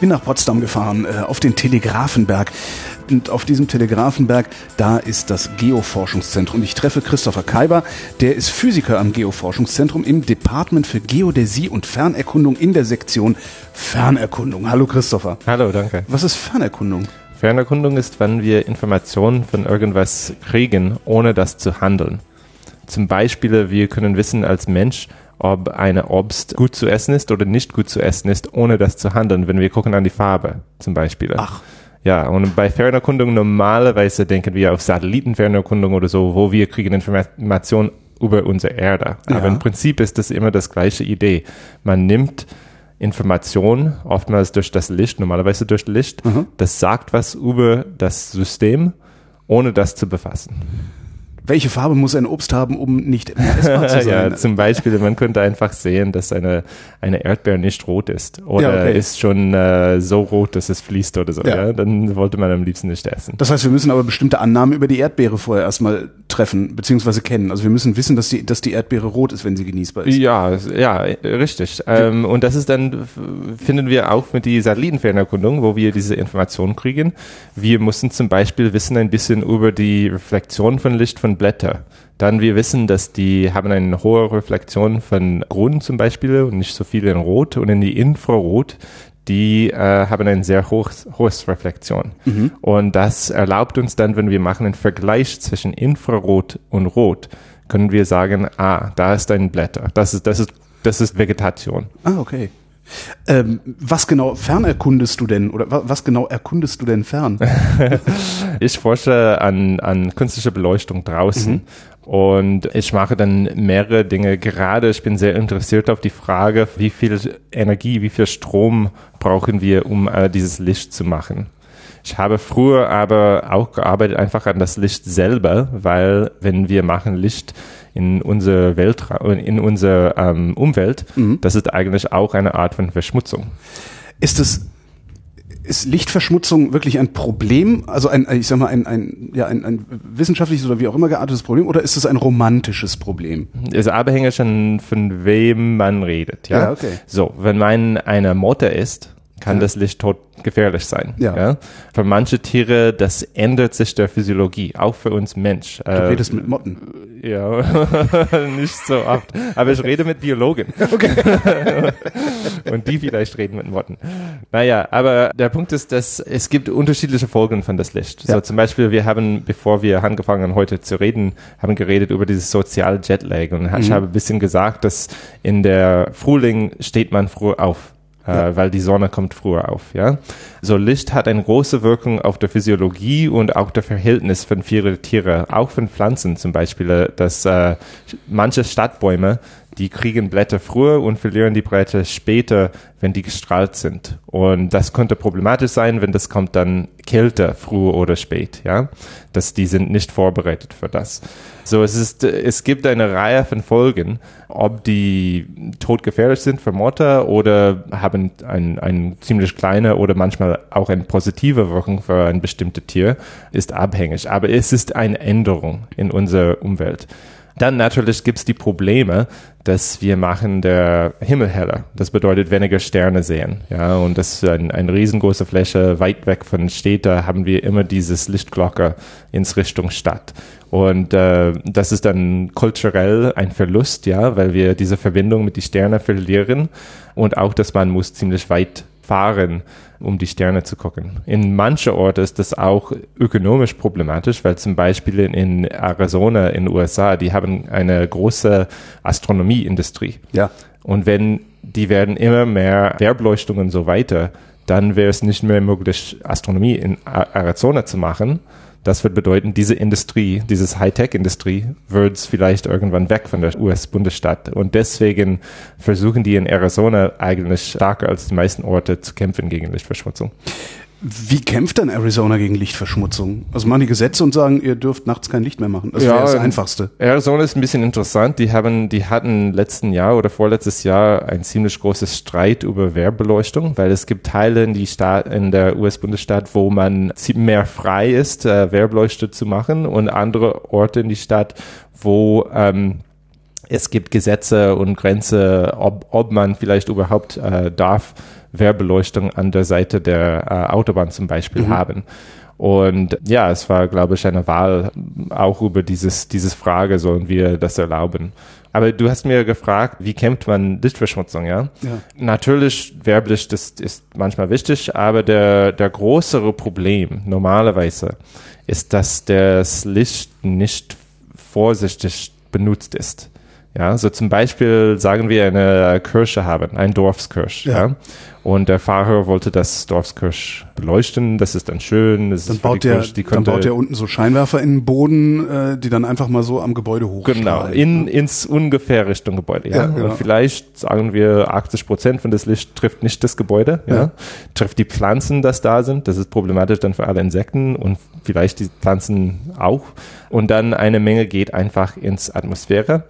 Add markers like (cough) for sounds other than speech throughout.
Ich bin nach Potsdam gefahren, äh, auf den Telegrafenberg. Und auf diesem Telegrafenberg, da ist das Geoforschungszentrum. Ich treffe Christopher Kaiber, der ist Physiker am Geoforschungszentrum im Department für Geodäsie und Fernerkundung in der Sektion Fernerkundung. Hallo Christopher. Hallo, danke. Was ist Fernerkundung? Fernerkundung ist, wenn wir Informationen von irgendwas kriegen, ohne das zu handeln. Zum Beispiel, wir können wissen als Mensch, ob eine Obst gut zu essen ist oder nicht gut zu essen ist, ohne das zu handeln, wenn wir gucken an die Farbe zum Beispiel. Ach. Ja, und bei Fernerkundung normalerweise denken wir auf Satellitenfernerkundung oder so, wo wir kriegen Informationen über unsere Erde. Aber Ja. im Prinzip ist das immer das gleiche Idee. Man nimmt Information, oftmals durch das Licht, normalerweise durch Licht, das sagt was über das System, ohne das zu befassen. Welche Farbe muss ein Obst haben, um nicht mehr (laughs) essbar zu sein? ja, zum Beispiel, man könnte einfach sehen, dass eine, eine Erdbeere nicht rot ist oder Ja, okay. ist schon äh, so rot, dass es fließt oder so. Ja. Ja. Dann wollte man am liebsten nicht essen. Das heißt, wir müssen aber bestimmte Annahmen über die Erdbeere vorher erstmal treffen, beziehungsweise kennen. Also wir müssen wissen, dass die, dass die Erdbeere rot ist, wenn sie genießbar ist. Ja, ja, richtig. Ähm, und das ist dann, finden wir auch mit die Satellitenfernerkundung, wo wir diese Informationen kriegen. Wir mussten zum Beispiel wissen ein bisschen über die Reflexion von Licht von Blätter. Dann wir wissen, dass die haben eine hohe Reflexion von Grün zum Beispiel und nicht so viel in Rot und in die Infrarot. Die äh, haben ein sehr hohes, hohes Reflexion. Und das erlaubt uns dann, wenn wir machen einen Vergleich zwischen Infrarot und Rot, können wir sagen, ah, da ist ein Blätter. Das ist, das ist, das ist Vegetation. Ah, okay. Ähm, was genau fernerkundest du denn oder wa was genau erkundest du denn fern? (laughs) Ich forsche an, an künstlicher Beleuchtung draußen und ich mache dann mehrere Dinge. Gerade ich bin sehr interessiert auf die Frage, wie viel Energie, wie viel Strom brauchen wir, um äh, dieses Licht zu machen. Ich habe früher aber auch gearbeitet einfach an das Licht selber, weil wenn wir machen Licht in unsere Weltra in unsere ähm, Umwelt, das ist eigentlich auch eine Art von Verschmutzung. Ist es ist Lichtverschmutzung wirklich ein Problem? Also ein, ich sag mal, ein, ein, ja, ein, ein wissenschaftliches oder wie auch immer geartetes Problem oder ist es ein romantisches Problem? ist abhängig von, von wem man redet. Ja, Ja, okay. So, wenn man eine Motte ist, kann Ja. das Licht todgefährlich sein. Ja. Für manche Tiere, das ändert sich der Physiologie, auch für uns Mensch. Du redest mit Motten. Ja, (laughs) nicht so oft. Aber ich rede mit Biologen. (laughs) Und die vielleicht reden mit Motten. Naja, aber der Punkt ist, dass es gibt unterschiedliche Folgen von das Licht. Ja. So zum Beispiel, wir haben, bevor wir angefangen haben heute zu reden, haben geredet über dieses soziale Jetlag. Und ich habe ein bisschen gesagt, dass in der Frühling steht man früh auf. Äh, weil die Sonne kommt früher auf, ja. So Licht hat eine große Wirkung auf der Physiologie und auch der Verhältnis von vielen Tiere, auch von Pflanzen zum Beispiel, äh, dass äh, manche Stadtbäume, die kriegen Blätter früher und verlieren die Blätter später, wenn die gestrahlt sind. Und das könnte problematisch sein, wenn das kommt dann kälter, früh oder spät, ja. Dass die sind nicht vorbereitet für das. So, es ist, es gibt eine Reihe von Folgen, ob die todgefährlich sind für Motte oder haben ein, ein ziemlich kleine oder manchmal auch eine positive Wirkung für ein bestimmtes Tier, ist abhängig. Aber es ist eine Änderung in unserer Umwelt. Dann natürlich gibt's die Probleme, dass wir machen der Himmel heller. Das bedeutet weniger Sterne sehen. Ja, und das ist ein, eine riesengroße Fläche weit weg von Städten haben wir immer dieses Lichtglocke ins Richtung Stadt. Und äh, das ist dann kulturell ein Verlust, ja, weil wir diese Verbindung mit die Sterne verlieren und auch, dass man muss ziemlich weit fahren, um die Sterne zu gucken. In manchen Orten ist das auch ökonomisch problematisch, weil zum Beispiel in, Arizona in den USA, die haben eine große Astronomieindustrie. Ja. Und wenn die werden immer mehr Werbeleuchtungen und so weiter, dann wäre es nicht mehr möglich, Astronomie in Arizona zu machen. Das wird bedeuten, diese Industrie, dieses Hightech-Industrie, wird vielleicht irgendwann weg von der US-Bundesstaat. Und deswegen versuchen die in Arizona eigentlich stärker als die meisten Orte zu kämpfen gegen Lichtverschmutzung. Wie kämpft denn Arizona gegen Lichtverschmutzung? Also machen die Gesetze und sagen, ihr dürft nachts kein Licht mehr machen. Das ja, wäre das Einfachste. Arizona ist ein bisschen interessant. Die haben, die hatten letzten Jahr oder vorletztes Jahr ein ziemlich großes Streit über Wehrbeleuchtung, weil es gibt Teile in die Staat, in der US-Bundesstaat, wo man mehr frei ist, äh, Wehrbeleuchtung zu machen und andere Orte in die Stadt, wo ähm, es gibt Gesetze und Grenze, ob, ob man vielleicht überhaupt äh, darf Wehrbeleuchtung an der Seite der äh, Autobahn zum Beispiel mhm. haben. Und ja, es war, glaube ich, eine Wahl auch über dieses, dieses Frage, sollen wir das erlauben. Aber du hast mir gefragt, wie kämpft man Lichtverschmutzung, ja? ja. Natürlich, Werblicht ist, ist manchmal wichtig, aber der, der größere Problem normalerweise ist, dass das Licht nicht vorsichtig benutzt ist. Ja, so zum Beispiel sagen wir eine Kirche haben, ein Dorfskirch. Ja. ja. Und der Fahrer wollte das Dorfskirch beleuchten. Das ist dann schön. Das dann, baut der, Kirche, dann baut der unten so Scheinwerfer in den Boden, äh, die dann einfach mal so am Gebäude hoch. Genau, in, ne? ins ungefähr Richtung Gebäude. Ja, ja genau. Vielleicht sagen wir 80 Prozent von das Licht trifft nicht das Gebäude. Ja. ja. Trifft die Pflanzen, das da sind. Das ist problematisch dann für alle Insekten und vielleicht die Pflanzen auch. Und dann eine Menge geht einfach ins Atmosphäre.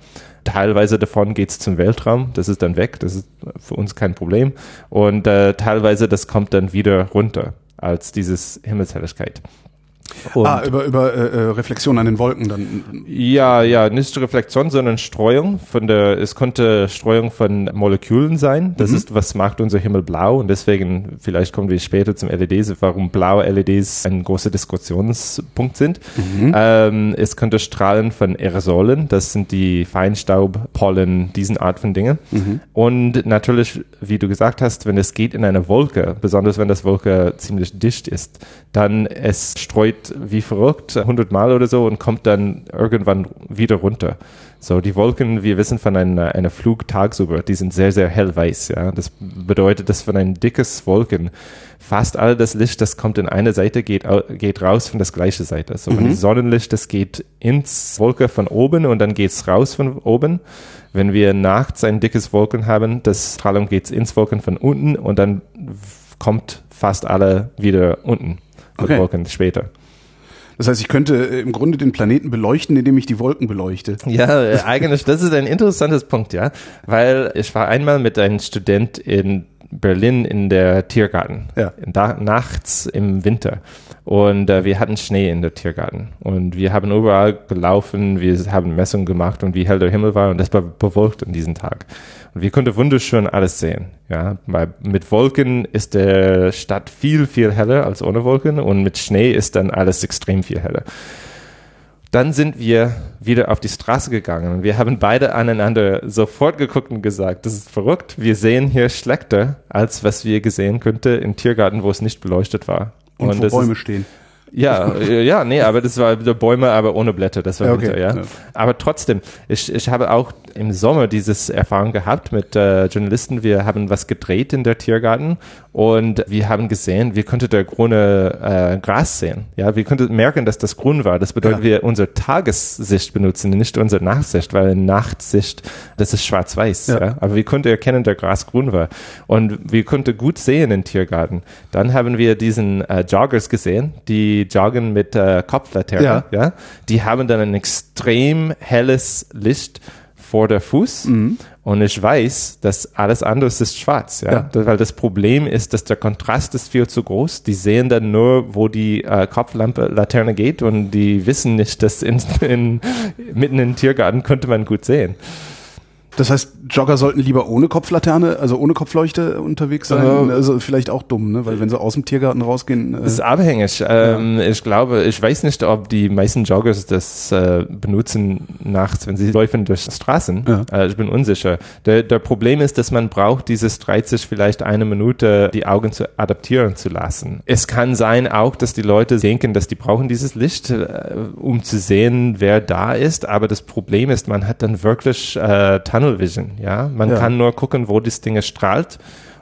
Teilweise davon geht es zum Weltraum, das ist dann weg, das ist für uns kein Problem. Und äh, teilweise das kommt dann wieder runter als dieses Himmelshelligkeit. Und ah, über, über äh, äh, Reflexion an den Wolken dann. Ja, ja, nicht Reflexion, sondern Streuung von der, es konnte Streuung von Molekülen sein. Das mhm. ist, was macht unser Himmel blau und deswegen, vielleicht kommen wir später zum LEDs, warum blaue LEDs ein großer Diskussionspunkt sind. Mhm. Ähm, es könnte Strahlen von Aerosolen, das sind die Feinstaub, Pollen, diesen Art von Dingen. Mhm. Und natürlich, wie du gesagt hast, wenn es geht in eine Wolke, besonders wenn das Wolke ziemlich dicht ist, dann es streut wie verrückt, 100 Mal oder so und kommt dann irgendwann wieder runter. So, die Wolken, wir wissen von einer, einer Flug tagsüber, die sind sehr, sehr hellweiß, ja. Das bedeutet, dass von einem dickes Wolken fast all das Licht, das kommt in eine Seite, geht, geht raus von das gleiche Seite. So, mhm. Sonnenlicht, das geht ins Wolke von oben und dann geht's raus von oben. Wenn wir nachts ein dickes Wolken haben, das Strahlung geht ins Wolken von unten und dann kommt fast alle wieder unten. Okay. Wolken später. Das heißt, ich könnte äh, im Grunde den Planeten beleuchten, indem ich die Wolken beleuchte. Ja, äh, eigentlich, das ist ein interessantes Punkt, ja. Weil ich war einmal mit einem Student in Berlin in der Tiergarten. Ja. Da, nachts im Winter. Und äh, wir hatten Schnee in der Tiergarten. Und wir haben überall gelaufen, wir haben Messungen gemacht und wie hell der Himmel war. Und das war bewölkt an diesem Tag. Und wir konnten wunderschön alles sehen. Ja, weil mit Wolken ist der Stadt viel, viel heller als ohne Wolken und mit Schnee ist dann alles extrem viel heller. Dann sind wir wieder auf die Straße gegangen und wir haben beide aneinander sofort geguckt und gesagt, das ist verrückt. Wir sehen hier schlechter, als was wir gesehen könnten im Tiergarten, wo es nicht beleuchtet war. Und, und wo Bäume ist, stehen. Ja, äh, ja, nee, aber das war wieder Bäume, aber ohne Blätter, das war okay. Winter, ja. ja. Aber trotzdem, ich, ich habe auch im Sommer dieses Erfahrung gehabt mit äh, Journalisten. Wir haben was gedreht in der Tiergarten und wir haben gesehen, wir konnten der grüne äh, Gras sehen. Ja, wir konnten merken, dass das grün war. Das bedeutet, ja. wir unsere Tagessicht benutzen, nicht unsere Nachtsicht, weil Nachtsicht, das ist schwarz-weiß. Ja. ja. Aber wir konnten erkennen, der Gras grün war. Und wir konnten gut sehen im Tiergarten. Dann haben wir diesen äh, Joggers gesehen, die joggen mit äh, Kopflaterne. Ja. ja. Die haben dann ein extrem helles Licht vor der Fuß mhm. und ich weiß, dass alles andere ist schwarz, ja? ja? Weil das Problem ist, dass der Kontrast ist viel zu groß. Die sehen dann nur, wo die äh, Kopflampe Laterne geht und die wissen nicht, dass in, (laughs) in, mitten im Tiergarten könnte man gut sehen. Das heißt, Jogger sollten lieber ohne Kopflaterne, also ohne Kopfleuchte unterwegs sein. Äh, also vielleicht auch dumm, ne? Weil wenn sie aus dem Tiergarten rausgehen. Äh, ist abhängig. Ähm, ja. Ich glaube, ich weiß nicht, ob die meisten Joggers das äh, benutzen nachts, wenn sie laufen durch Straßen. Ja. Äh, ich bin unsicher. Der, der Problem ist, dass man braucht dieses 30 vielleicht eine Minute die Augen zu adaptieren zu lassen. Es kann sein auch, dass die Leute denken, dass die brauchen dieses Licht, äh, um zu sehen, wer da ist. Aber das Problem ist, man hat dann wirklich äh, Tunnel Vision. Ja, man ja. kann nur gucken, wo das Ding strahlt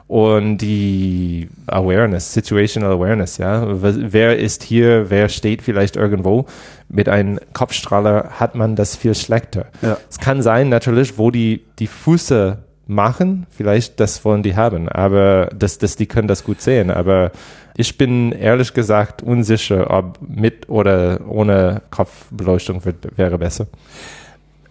und die Awareness, Situational Awareness, ja. Wer ist hier, wer steht vielleicht irgendwo? Mit einem Kopfstrahler hat man das viel schlechter. Ja. Es kann sein natürlich, wo die, die Füße machen, vielleicht das wollen die haben, aber das, das, die können das gut sehen. Aber ich bin ehrlich gesagt unsicher, ob mit oder ohne Kopfbeleuchtung wird, wäre besser.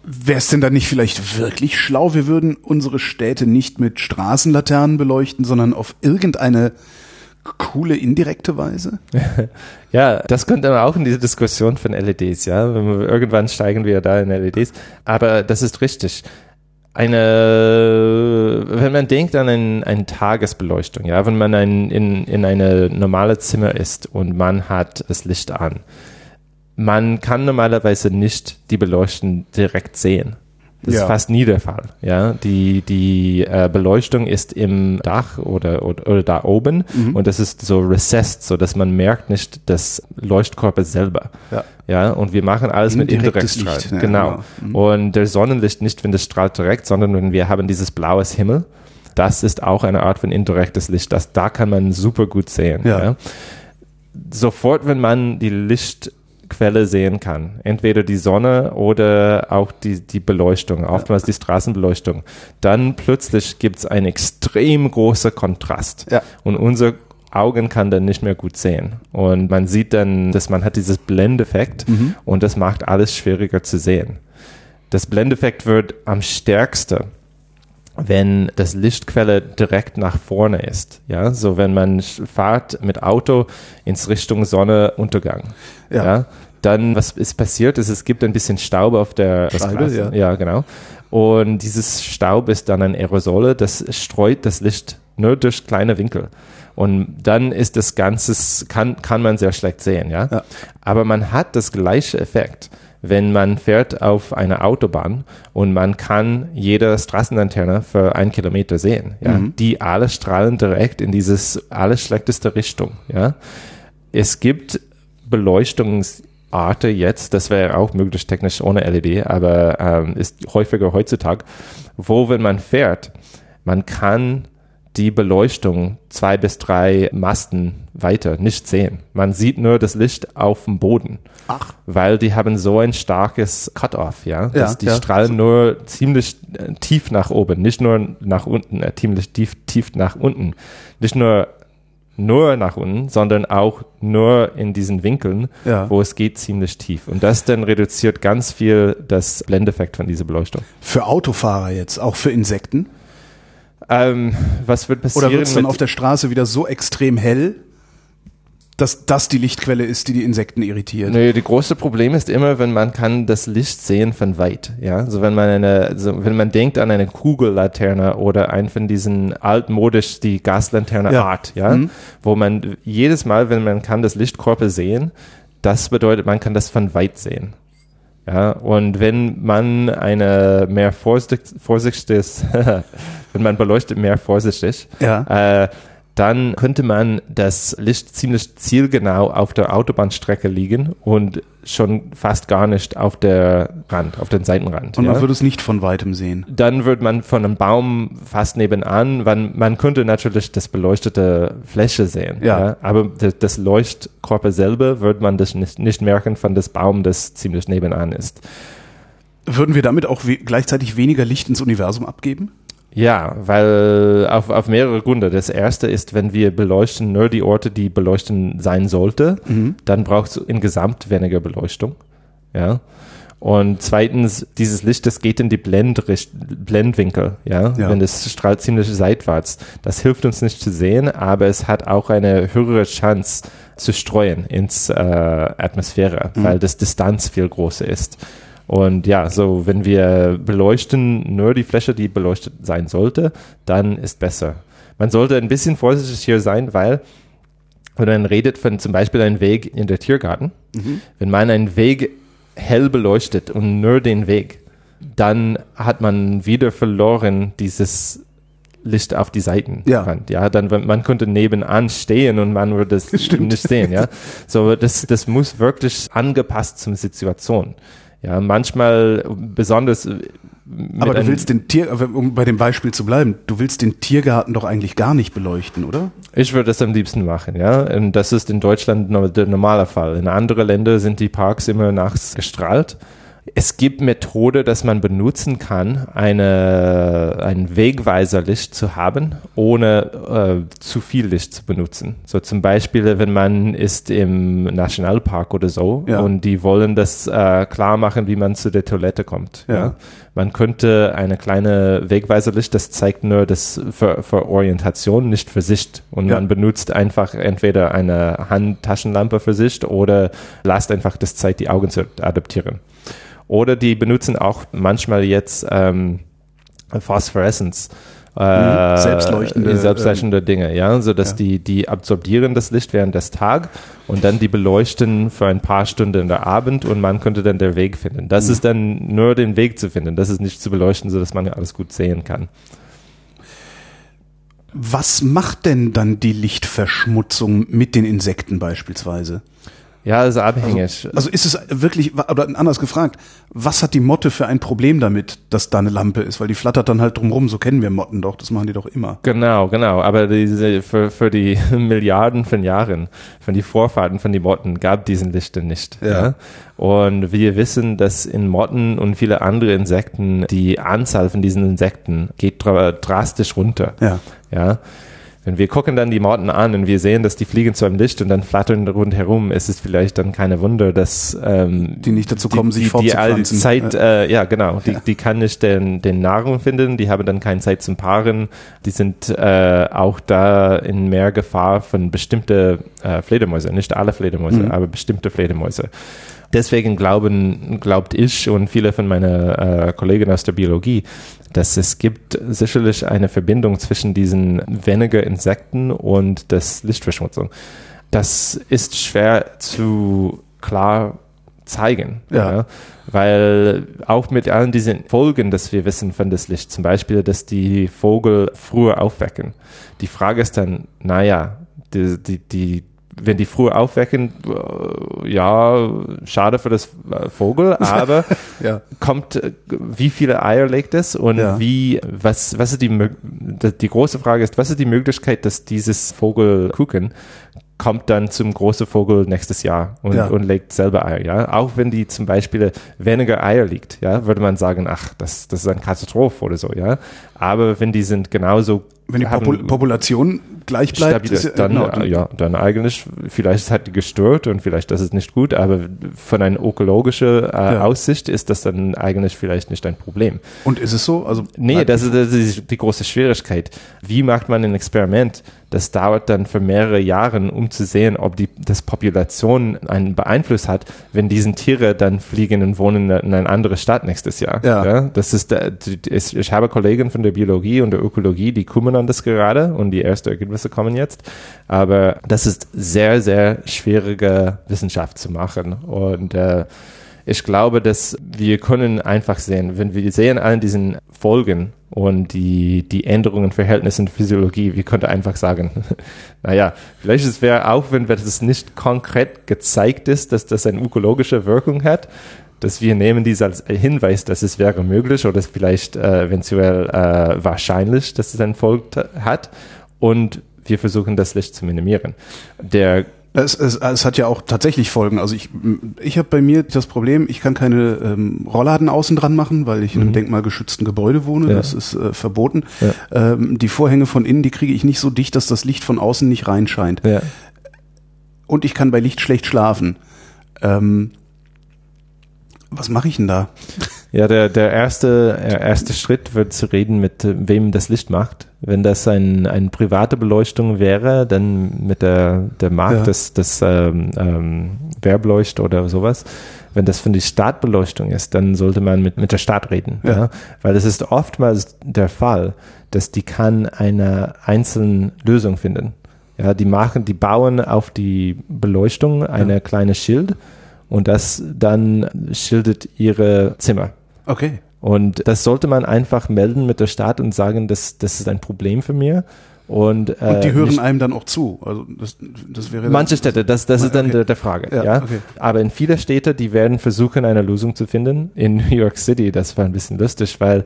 Wäre es denn dann nicht vielleicht wirklich schlau, wir würden unsere Städte nicht mit Straßenlaternen beleuchten, sondern auf irgendeine coole indirekte Weise? (laughs) ja, das kommt aber auch in diese Diskussion von LEDs, ja. Irgendwann steigen wir da in LEDs. Aber das ist richtig. Eine, wenn man denkt an ein, eine Tagesbeleuchtung, ja, wenn man ein, in, in eine normale Zimmer ist und man hat das Licht an, man kann normalerweise nicht die Beleuchtung direkt sehen. Das ja. ist fast nie der Fall. Ja, die, die äh, Beleuchtung ist im Dach oder, oder, oder da oben mhm. und das ist so recessed, so dass man merkt nicht das Leuchtkörper selber. Ja. ja, und wir machen alles mit Indirektstrahl. Licht, ja, genau. genau. Mhm. Und der Sonnenlicht nicht, wenn das strahlt direkt, sondern wenn wir haben dieses blaues Himmel. Das ist auch eine Art von indirektes Licht. Das, da kann man super gut sehen. Ja. ja. Sofort, wenn man die Licht Quelle sehen kann. Entweder die Sonne oder auch die, die Beleuchtung, oftmals die Straßenbeleuchtung. Dann plötzlich gibt es einen extrem großen Kontrast. Ja. Und unser Augen kann dann nicht mehr gut sehen. Und man sieht dann, dass man hat dieses Blendeffekt mhm. und das macht alles schwieriger zu sehen. Das Blendeffekt wird am stärksten wenn das Lichtquelle direkt nach vorne ist. Ja, so wenn man fahrt mit Auto ins Richtung Sonneuntergang. Ja. ja. Dann, was ist passiert, ist, es gibt ein bisschen Staub auf der Scheibe, ja. ja, genau. Und dieses Staub ist dann ein Aerosole, das streut das Licht nur durch kleine Winkel. Und dann ist das Ganze, kann, kann man sehr schlecht sehen, ja? ja. Aber man hat das gleiche Effekt wenn man fährt auf einer Autobahn und man kann jede Straßenlanterne für einen Kilometer sehen. Ja? Mhm. Die alle strahlen direkt in dieses alles schlechteste Richtung. Ja? Es gibt Beleuchtungsarten jetzt, das wäre auch möglich technisch ohne LED, aber ähm, ist häufiger heutzutage, wo wenn man fährt, man kann die Beleuchtung zwei bis drei Masten weiter nicht sehen. Man sieht nur das Licht auf dem Boden. Ach. Weil die haben so ein starkes Cut-off, ja. ja die ja. strahlen nur ziemlich äh, tief nach oben, nicht nur nach unten, äh, ziemlich tief, tief nach unten. Nicht nur nur nach unten, sondern auch nur in diesen Winkeln, ja. wo es geht, ziemlich tief. Und das dann reduziert ganz viel das Blendeffekt von dieser Beleuchtung. Für Autofahrer jetzt, auch für Insekten? Ähm, was wird passieren? Oder wird es dann auf der Straße wieder so extrem hell, dass das die Lichtquelle ist, die die Insekten irritiert. Nee, die große Problem ist immer, wenn man kann das Licht sehen von weit. Ja, so wenn man eine, so wenn man denkt an eine Kugellaterne oder einen von diesen altmodisch die Gaslaterne ja. Art, ja, mhm. wo man jedes Mal, wenn man kann das Lichtkörper sehen, das bedeutet, man kann das von weit sehen. Ja, und wenn man eine mehr vorsichtig, vorsichtiges, (laughs) wenn man beleuchtet mehr vorsichtig, ja. äh, dann könnte man das Licht ziemlich zielgenau auf der Autobahnstrecke liegen und schon fast gar nicht auf der Rand, auf den Seitenrand. Und man ja? würde es nicht von weitem sehen. Dann würde man von einem Baum fast nebenan, man, man könnte natürlich das beleuchtete Fläche sehen. Ja. ja? Aber das Leuchtkörper selber würde man das nicht, nicht merken von das Baum, das ziemlich nebenan ist. Würden wir damit auch we gleichzeitig weniger Licht ins Universum abgeben? Ja, weil auf, auf mehrere Gründe. Das erste ist, wenn wir beleuchten nur die Orte, die beleuchten sein sollte, mhm. dann braucht es insgesamt weniger Beleuchtung. Ja. Und zweitens, dieses Licht, das geht in die Blendricht Blendwinkel, ja? ja. Wenn es strahlt ziemlich seitwärts. Das hilft uns nicht zu sehen, aber es hat auch eine höhere Chance zu streuen ins äh, Atmosphäre, mhm. weil das Distanz viel größer ist. Und ja, so wenn wir beleuchten nur die Fläche, die beleuchtet sein sollte, dann ist besser. Man sollte ein bisschen vorsichtig hier sein, weil wenn man redet von zum Beispiel einem Weg in der Tiergarten, mhm. wenn man einen Weg hell beleuchtet und nur den Weg, dann hat man wieder verloren dieses Licht auf die Seiten. Ja. ja, dann man könnte nebenan stehen und man würde es (laughs) nicht sehen. Ja, so das das muss wirklich angepasst zur Situation. Ja, manchmal besonders. Äh, Aber du willst den Tier, um bei dem Beispiel zu bleiben, du willst den Tiergarten doch eigentlich gar nicht beleuchten, oder? Ich würde das am liebsten machen, ja. Und das ist in Deutschland der normale Fall. In anderen Ländern sind die Parks immer nachts gestrahlt. Es gibt Methode, dass man benutzen kann, eine, ein Wegweiserlicht zu haben, ohne äh, zu viel Licht zu benutzen. So zum Beispiel, wenn man ist im Nationalpark oder so Ja. und die wollen das äh, klar machen, wie man zu der Toilette kommt. Ja. Man könnte eine kleine Wegweiserlicht, das zeigt nur das für, für Orientation, nicht für Sicht. Und Ja. man benutzt einfach entweder eine Handtaschenlampe für Sicht oder lasst einfach das Zeit, die Augen zu adaptieren. Oder die benutzen auch manchmal jetzt ähm, Phosphorescence. Äh, Selbstleuchtende, selbstleuchtende Dinge, ja, so dass ja. die die absorbieren das Licht während des Tages und dann die beleuchten für ein paar Stunden in der Abend und man könnte dann den Weg finden. Das ist dann nur den Weg zu finden. Das ist nicht zu beleuchten, so dass man alles gut sehen kann. Was macht denn dann die Lichtverschmutzung mit den Insekten beispielsweise? Ja, ist abhängig. Also ist es wirklich, oder anders gefragt, was hat die Motte für ein Problem damit, dass da eine Lampe ist? Weil die flattert dann halt drumrum, so kennen wir Motten doch, das machen die doch immer. Genau, genau. Aber diese, für, für die (laughs) Milliarden von Jahren, von die Vorfahren von den Motten gab diesen Lichter nicht. Ja. Und wir wissen, dass in Motten und viele andere Insekten die Anzahl von diesen Insekten geht dra drastisch runter. Ja. Ja. Wenn wir gucken dann die Motten an und wir sehen, dass die fliegen zu einem Licht und dann flattern rundherum, ist es vielleicht dann keine Wunder, dass ähm, Die nicht dazu kommen, sich die, die all die fortzupflanzen. Zeit, äh, ja genau, die, die kann nicht den, den Nahrung finden, die haben dann keine Zeit zum Paaren, die sind äh, auch da in mehr Gefahr von bestimmte äh, Fledermäuse, nicht alle Fledermäuse, Mhm. aber bestimmte Fledermäuse. Deswegen glauben, glaubt ich und viele von meinen äh, Kollegen aus der Biologie, dass es gibt sicherlich eine Verbindung zwischen diesen weniger Insekten und das Lichtverschmutzung. Das ist schwer zu klar zeigen. Ja. Weil auch mit allen diesen Folgen, dass wir wissen von das Licht, zum Beispiel, dass die Vogel früher aufwecken. Die Frage ist dann, naja, die, die, die, wenn die früher aufwecken, äh, ja, schade für das äh, Vogel, (laughs) aber Ja. kommt, äh, wie viele Eier legt es und Ja. wie, was, was ist die, die die große Frage ist, was ist die Möglichkeit, dass dieses Vogelkuchen kommt dann zum großen Vogel nächstes Jahr und, Ja. und legt selber Eier, ja. Auch wenn die zum Beispiel weniger Eier liegt, ja, würde man sagen, ach, das, das ist eine Katastrophe oder so, ja. Aber wenn die sind genauso Wenn die Popul Population gleich bleibt, stabil ist, ja- dann, genau, ja, dann eigentlich, vielleicht hat die gestört und vielleicht das ist nicht gut, aber von einer ökologischen äh, Ja. Aussicht ist das dann eigentlich vielleicht nicht ein Problem. Und ist es so? Also Nee, das ist, das ist die große Schwierigkeit. Wie macht man ein Experiment? Das dauert dann für mehrere Jahre, um zu sehen, ob die das Population einen Beeinfluss hat, wenn diesen Tiere dann fliegen und wohnen in eine andere Stadt nächstes Jahr. Ja. das der- die- ist, ich habe Kollegen von der Biologie und der Ökologie, die kümmern an das gerade und die ersten Ergebnisse kommen jetzt. Aber das ist sehr, sehr schwierige Wissenschaft zu machen und äh, ich glaube, dass wir können einfach sehen, wenn wir sehen all diesen Folgen und die, die Änderungen in Verhältnissen in Physiologie, wir könnten einfach sagen, (laughs) naja, vielleicht es wäre auch, wenn es nicht konkret gezeigt ist, dass das eine ökologische Wirkung hat, dass wir nehmen dies als Hinweis, dass es wäre möglich oder vielleicht äh, eventuell äh, wahrscheinlich, dass es einen Folge hat und wir versuchen das Licht zu minimieren. Der Es, es, es hat ja auch tatsächlich Folgen. Also ich, ich habe bei mir das Problem, ich kann keine ähm, Rollladen außen dran machen, weil ich in einem denkmalgeschützten Gebäude wohne. Mhm. Ja. Das ist äh, verboten. Ja. Ähm, die Vorhänge von innen, die kriege ich nicht so dicht, dass das Licht von außen nicht reinscheint. ja, Und ich kann bei Licht schlecht schlafen. Ähm, was mache ich denn da? Ja, der, der erste, der erste Schritt wird zu reden, mit äh, wem das Licht macht. Wenn das ein, eine private Beleuchtung wäre, dann mit der, der Markt Ja. des, des ähm, ähm, Werbeleucht oder sowas. Wenn das für die Stadtbeleuchtung ist, dann sollte man mit, mit der Stadt reden. Ja. Ja. Weil es ist oftmals der Fall, dass die kann eine einzelne Lösung finden. Ja, die machen, die bauen auf die Beleuchtung eine kleine Schild und das dann schildet ihre Zimmer. Okay. Und das sollte man einfach melden mit der Stadt und sagen, das, das ist ein Problem für mir. Und, äh, Und die hören nicht- einem dann auch zu. Also das, das wäre Manche Städte, das, das ist dann Okay. der, der Frage. Ja, Ja, okay. Aber in viele Städte, die werden versuchen, eine Lösung zu finden. In (laughs) New York City, das war ein bisschen lustig, weil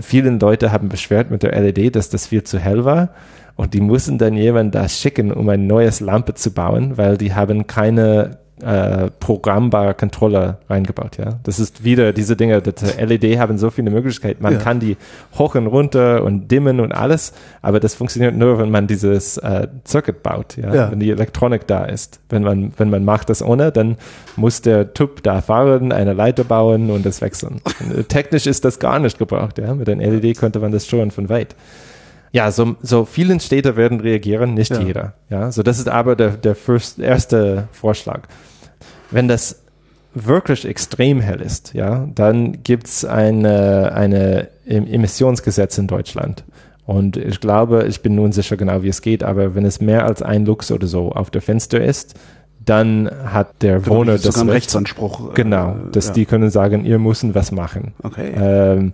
viele Leute haben beschwert mit der LED, dass das viel zu hell war. Und die mussten dann jemanden da schicken, um ein neues Lampe zu bauen, weil die haben keine äh, programmbare Controller reingebaut. Ja, das ist wieder diese Dinge. Das LED haben so viele Möglichkeiten. Man Ja. kann die hoch und runter und dimmen und alles, aber das funktioniert nur, wenn man dieses äh, Circuit baut. Ja? Ja. wenn die Elektronik da ist. Wenn man wenn man macht das ohne, dann muss der Typ da fahren, eine Leiter bauen und das wechseln. Und, Technisch ist das gar nicht gebraucht. Ja, mit einem LED könnte man das schon von weit. Ja, so, so vielen Städte werden reagieren, nicht Ja. jeder. Ja, so das ist aber der, der first, erste Vorschlag. Wenn das wirklich extrem hell ist, ja, dann gibt's eine, eine Em- Emissionsgesetz in Deutschland. Und ich glaube, ich bin nun sicher genau, wie es geht, aber wenn es mehr als ein Lux oder so auf der Fenster ist, dann hat der Genau, Wohner das sogar Recht, Rechtsanspruch. äh, Genau, dass ja. die können sagen, ihr müssen was machen. Okay. Ähm,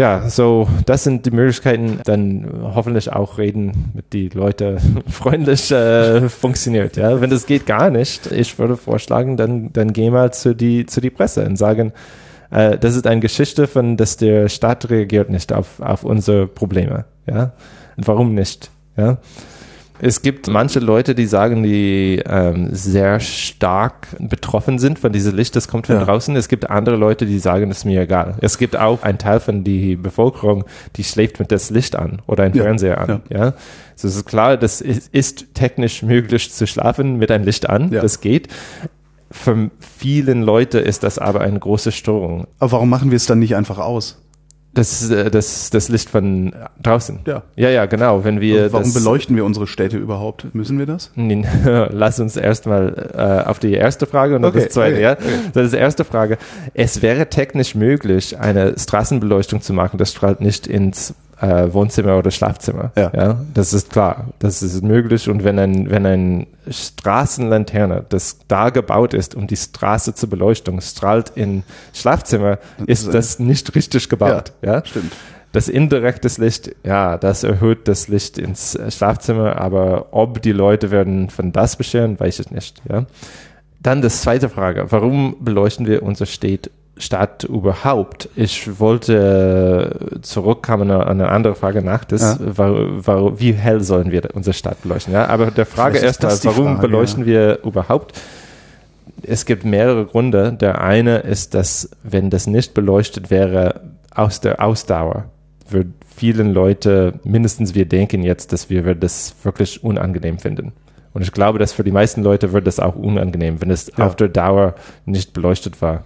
ja, so das sind die Möglichkeiten, dann hoffentlich auch reden mit die Leute (laughs) freundlich äh, funktioniert. Ja, wenn das geht gar nicht, ich würde vorschlagen, dann dann geh mal zu die zu die Presse und sagen, äh, das ist eine Geschichte von, dass der Staat reagiert nicht auf auf unsere Probleme. Ja, und warum nicht? Ja. Es gibt manche Leute, die sagen, die ähm, sehr stark betroffen sind von diesem Licht, das kommt von Ja. draußen. Es gibt andere Leute, die sagen, es ist mir egal. Es gibt auch einen Teil von die Bevölkerung, die schläft mit das Licht an oder ein Ja. Fernseher an. Ja. So es ist klar, das ist, ist technisch möglich zu schlafen mit einem Licht an. Ja. Das geht. Für vielen Leute ist das aber eine große Störung. Aber warum machen wir es dann nicht einfach aus? Das, äh, das, das Licht von draußen. Ja. Ja, ja, genau. Wenn wir warum das, beleuchten wir unsere Städte überhaupt? Müssen wir das? Nee, (laughs) Lass uns erstmal äh, auf die erste Frage und dann Okay, das zweite. okay, ja? okay. Das ist die erste Frage. Es wäre technisch möglich, eine Straßenbeleuchtung zu machen, das strahlt nicht ins äh, Wohnzimmer oder Schlafzimmer. Ja. das ist klar. Das ist möglich. Und wenn ein, wenn ein Straßenlanterne, das da gebaut ist, um die Straße zu beleuchten, strahlt in Schlafzimmer, ist ist- das nicht richtig gebaut. Ja, Stimmt. das indirektes Licht, ja, das erhöht das Licht ins äh, Schlafzimmer, aber ob die Leute werden von das bescheren, weiß ich nicht, ja. Dann das zweite Frage, warum beleuchten wir unsere Stadt, Stadt überhaupt? Ich wollte äh, zurückkommen an eine andere Frage nach, das, Ja. war, war, wie hell sollen wir unsere Stadt beleuchten, ja. Aber der Frage ist erstmal, warum Frage, beleuchten wir überhaupt? Es gibt mehrere Gründe. Der eine ist, dass wenn das nicht beleuchtet wäre, aus der Ausdauer wird vielen Leute, mindestens wir denken jetzt, dass wir das wirklich unangenehm finden. Und ich glaube, dass für die meisten Leute wird das auch unangenehm, wenn es Ja. auf der Dauer nicht beleuchtet war.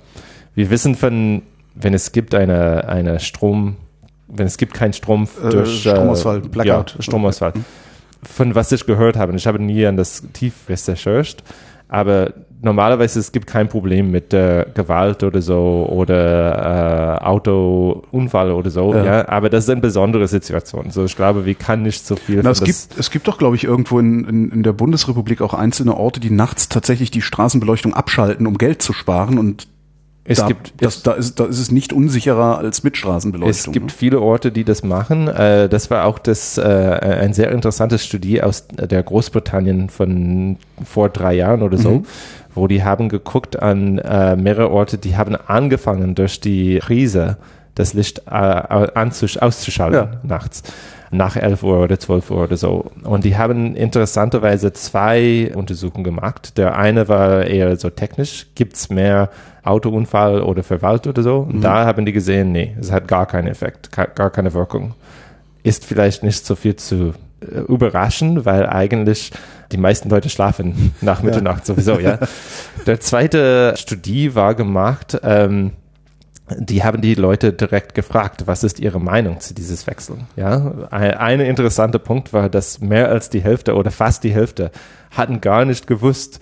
Wir wissen von, wenn es gibt eine, eine Strom, wenn es gibt keinen Strom Äh, durch Stromausfall, äh, Blackout. Ja, Stromausfall. Von was ich gehört habe, und ich habe nie an das tief recherchiert, aber normalerweise es gibt kein Problem mit äh, Gewalt oder so oder äh, Autounfall oder so, Ja. ja. aber das ist eine besondere Situation. So, ich glaube, wir kann nicht so viel Na, es, gibt, es gibt doch, glaube ich, irgendwo in, in, in der Bundesrepublik auch einzelne Orte, die nachts tatsächlich die Straßenbeleuchtung abschalten, um Geld zu sparen. Und es da, gibt das, da, ist, da ist es nicht unsicherer als mit Straßenbeleuchtung. Es gibt viele Orte, die das machen. Äh, das war auch das, äh, ein sehr interessantes Studie aus der Großbritannien von vor drei Jahren oder so, Mhm. wo die haben geguckt an äh, mehrere Orte, die haben angefangen durch die Krise das Licht äh, auszuschalten Ja. nachts nach 11 Uhr oder 12 Uhr oder so. Und die haben interessanterweise zwei Untersuchungen gemacht. Der eine war eher so technisch, gibt's mehr Autounfall oder Verwalt oder so. Und da haben die gesehen, nee, es hat gar keinen Effekt, gar keine Wirkung. Ist vielleicht nicht so viel zu äh, überraschen, weil eigentlich die meisten Leute schlafen (laughs) nach Mitternacht sowieso, ja. (laughs) Der zweite Studie war gemacht, ähm, die haben die Leute direkt gefragt, was ist ihre Meinung zu dieses Wechseln? Ja, ein, ein interessanter Punkt war, dass mehr als die Hälfte oder fast die Hälfte hatten gar nicht gewusst,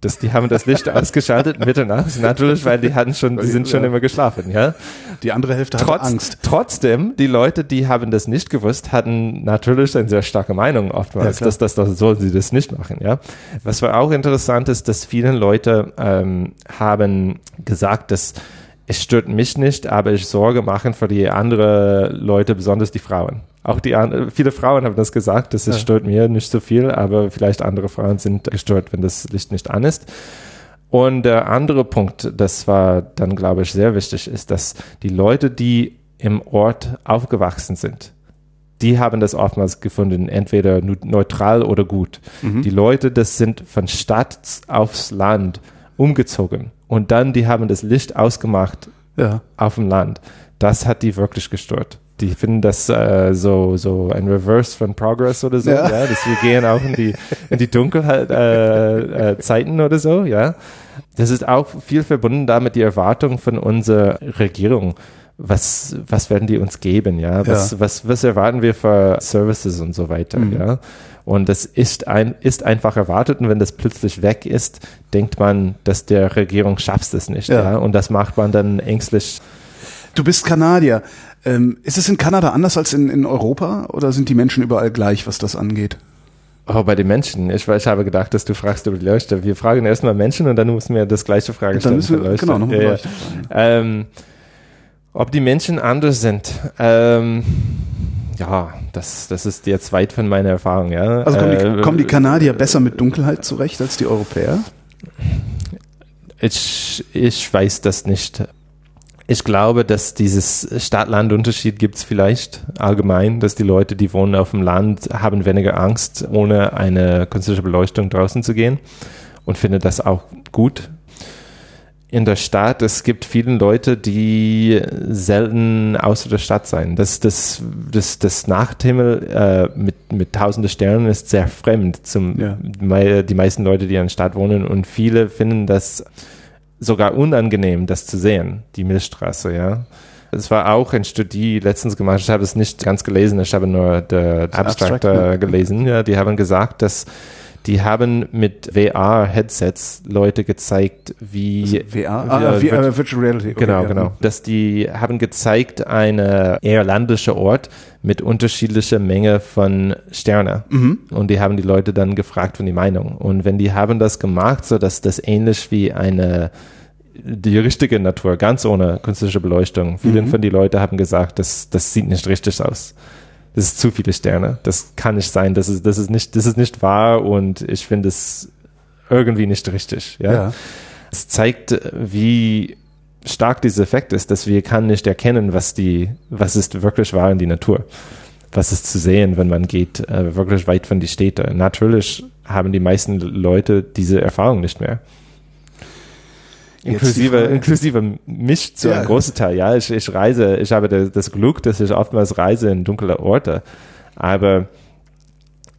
dass die haben das Licht (laughs) ausgeschaltet mitternachts, natürlich, weil die hatten schon, die sind schon immer geschlafen, ja. die andere Hälfte hat Trotz, Angst. Trotzdem, die Leute, die haben das nicht gewusst, hatten natürlich eine sehr starke Meinung oftmals, Ja, dass das, das sollen sie das nicht machen, ja. Was war auch interessant ist, dass viele Leute ähm, haben gesagt, dass es stört mich nicht, aber ich Sorge machen für die anderen Leute, besonders die Frauen. Auch die viele Frauen haben das gesagt, dass es Ja. stört mir nicht so viel, aber vielleicht andere Frauen sind gestört, wenn das Licht nicht an ist. Und der andere Punkt, das war dann, glaube ich, sehr wichtig, ist, dass die Leute, die im Ort aufgewachsen sind, die haben das oftmals gefunden, entweder neutral oder gut. Mhm. Die Leute, das sind von Stadt aufs Land umgezogen und dann die haben das Licht ausgemacht ja. auf dem Land. Das hat die wirklich gestört. Die finden das äh, so, so ein Reverse von Progress oder so, ja. ja dass wir gehen auch in die, in die Dunkelheit, äh, äh, Zeiten oder so, ja. Das ist auch viel verbunden damit die Erwartung von unserer Regierung was, was werden die uns geben, ja? Was, ja. was, was erwarten wir für Services und so weiter, mhm. ja? Und das ist ein, ist einfach erwartet und wenn das plötzlich weg ist, denkt man, dass der Regierung schafft es nicht, ja. ja? Und das macht man dann ängstlich. Du bist Kanadier. Ähm, ist es in Kanada anders als in, in Europa oder sind die Menschen überall gleich, was das angeht? Oh, bei den Menschen. Ich, ich habe gedacht, dass du fragst über die Leuchte. Wir fragen erstmal Menschen und dann müssen wir das gleiche Frage stellen. Dann müssen wir, genau, noch ja, ja. ähm, ob die Menschen anders sind, ähm, ja, das, das ist jetzt weit von meiner Erfahrung, ja. Also kommen die, äh, kommen die Kanadier besser mit Dunkelheit zurecht als die Europäer? Ich, ich weiß das nicht. Ich glaube, dass dieses Stadt-Land-Unterschied gibt es vielleicht allgemein, dass die Leute, die wohnen auf dem Land, haben weniger Angst, ohne eine künstliche Beleuchtung draußen zu gehen und finde das auch gut, in der Stadt, es gibt viele Leute, die selten außer der Stadt sein. Das, das, das, das Nachthimmel äh, mit, mit tausende Sternen ist sehr fremd zum ja. die meisten Leute, die in der Stadt wohnen und viele finden das sogar unangenehm, das zu sehen, die Milchstraße, ja. Es war auch ein Studie letztens gemacht, ich habe es nicht ganz gelesen, ich habe nur der Abstract, Abstract gelesen, ja, die haben gesagt, dass die haben mit VR-Headsets Leute gezeigt, wie also VR, ah, wie, uh, Virtual Reality. Okay, genau, ja. genau. Dass die haben gezeigt, eine eher landische Ort mit unterschiedlicher Menge von Sterne. Mhm. Und die haben die Leute dann gefragt von die Meinung. Und wenn die haben das gemacht, so dass das ähnlich wie eine die richtige Natur, ganz ohne künstliche Beleuchtung. Viele mhm. von die Leute haben gesagt, das, das sieht nicht richtig aus das ist zu viele Sterne. Das kann nicht sein. Das ist, das ist nicht, das ist nicht wahr und ich finde es irgendwie nicht richtig. Ja. ja. Es zeigt, wie stark dieser Effekt ist, dass wir kann nicht erkennen, was die, was ist wirklich wahr in die Natur. Was ist zu sehen, wenn man geht, äh, wirklich weit von die Städte. Natürlich haben die meisten Leute diese Erfahrung nicht mehr. Inklusive, inklusive mich zu ja. einem großen Teil. Ja, ich, ich reise, ich habe das Glück, dass ich oftmals reise in dunkle Orte. Aber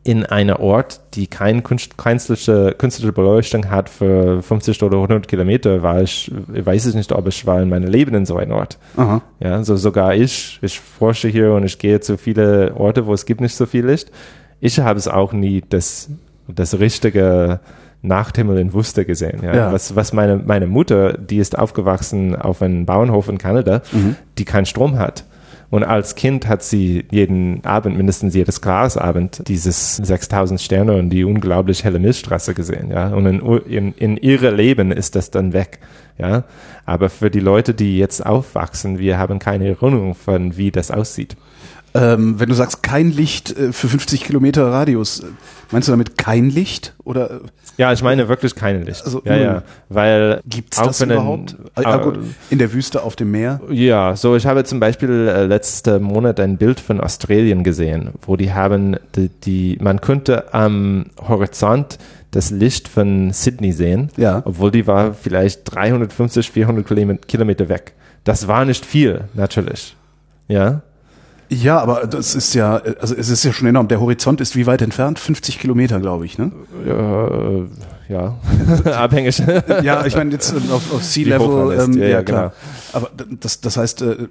in einer Ort, die keine künstliche, künstliche Beleuchtung hat für 50 oder 100 Kilometer, war ich, weiß ich nicht, ob ich war in meinem Leben in so einem Ort. Aha. Ja, so sogar ich, ich forsche hier und ich gehe zu viele Orte, wo es gibt nicht so viel Licht. Ich habe es auch nie das, das richtige Nachthimmel in Worcester gesehen. Ja. ja. Was, was meine, meine Mutter, die ist aufgewachsen auf einem Bauernhof in Kanada, mhm. die keinen Strom hat. Und als Kind hat sie jeden Abend, mindestens jedes Glasabend, dieses 6000 Sterne und die unglaublich helle Milchstraße gesehen, ja. Und in, in, in ihre Leben ist das dann weg, ja. Aber für die Leute, die jetzt aufwachsen, wir haben keine Erinnerung von, wie das aussieht. Ähm, wenn du sagst kein Licht äh, für 50 Kilometer Radius, meinst du damit kein Licht oder? Ja, ich meine wirklich kein Licht. Also, ja, ja, weil gibt's das überhaupt? Ein, ah, gut, in der Wüste auf dem Meer? Ja, so ich habe zum Beispiel äh, letzten Monat ein Bild von Australien gesehen, wo die haben die, die man könnte am Horizont das Licht von Sydney sehen, ja. obwohl die war vielleicht 350, 400 Kilometer weg. Das war nicht viel, natürlich. Ja. Ja, aber das ist ja, also es ist ja schon enorm. Der Horizont ist wie weit entfernt? 50 Kilometer, glaube ich, ne? Ja, äh, ja. (laughs) abhängig. ja, ich meine jetzt auf, auf Sea Level, ähm, ja, ja, ja, klar. Genau. Aber das, das heißt, äh,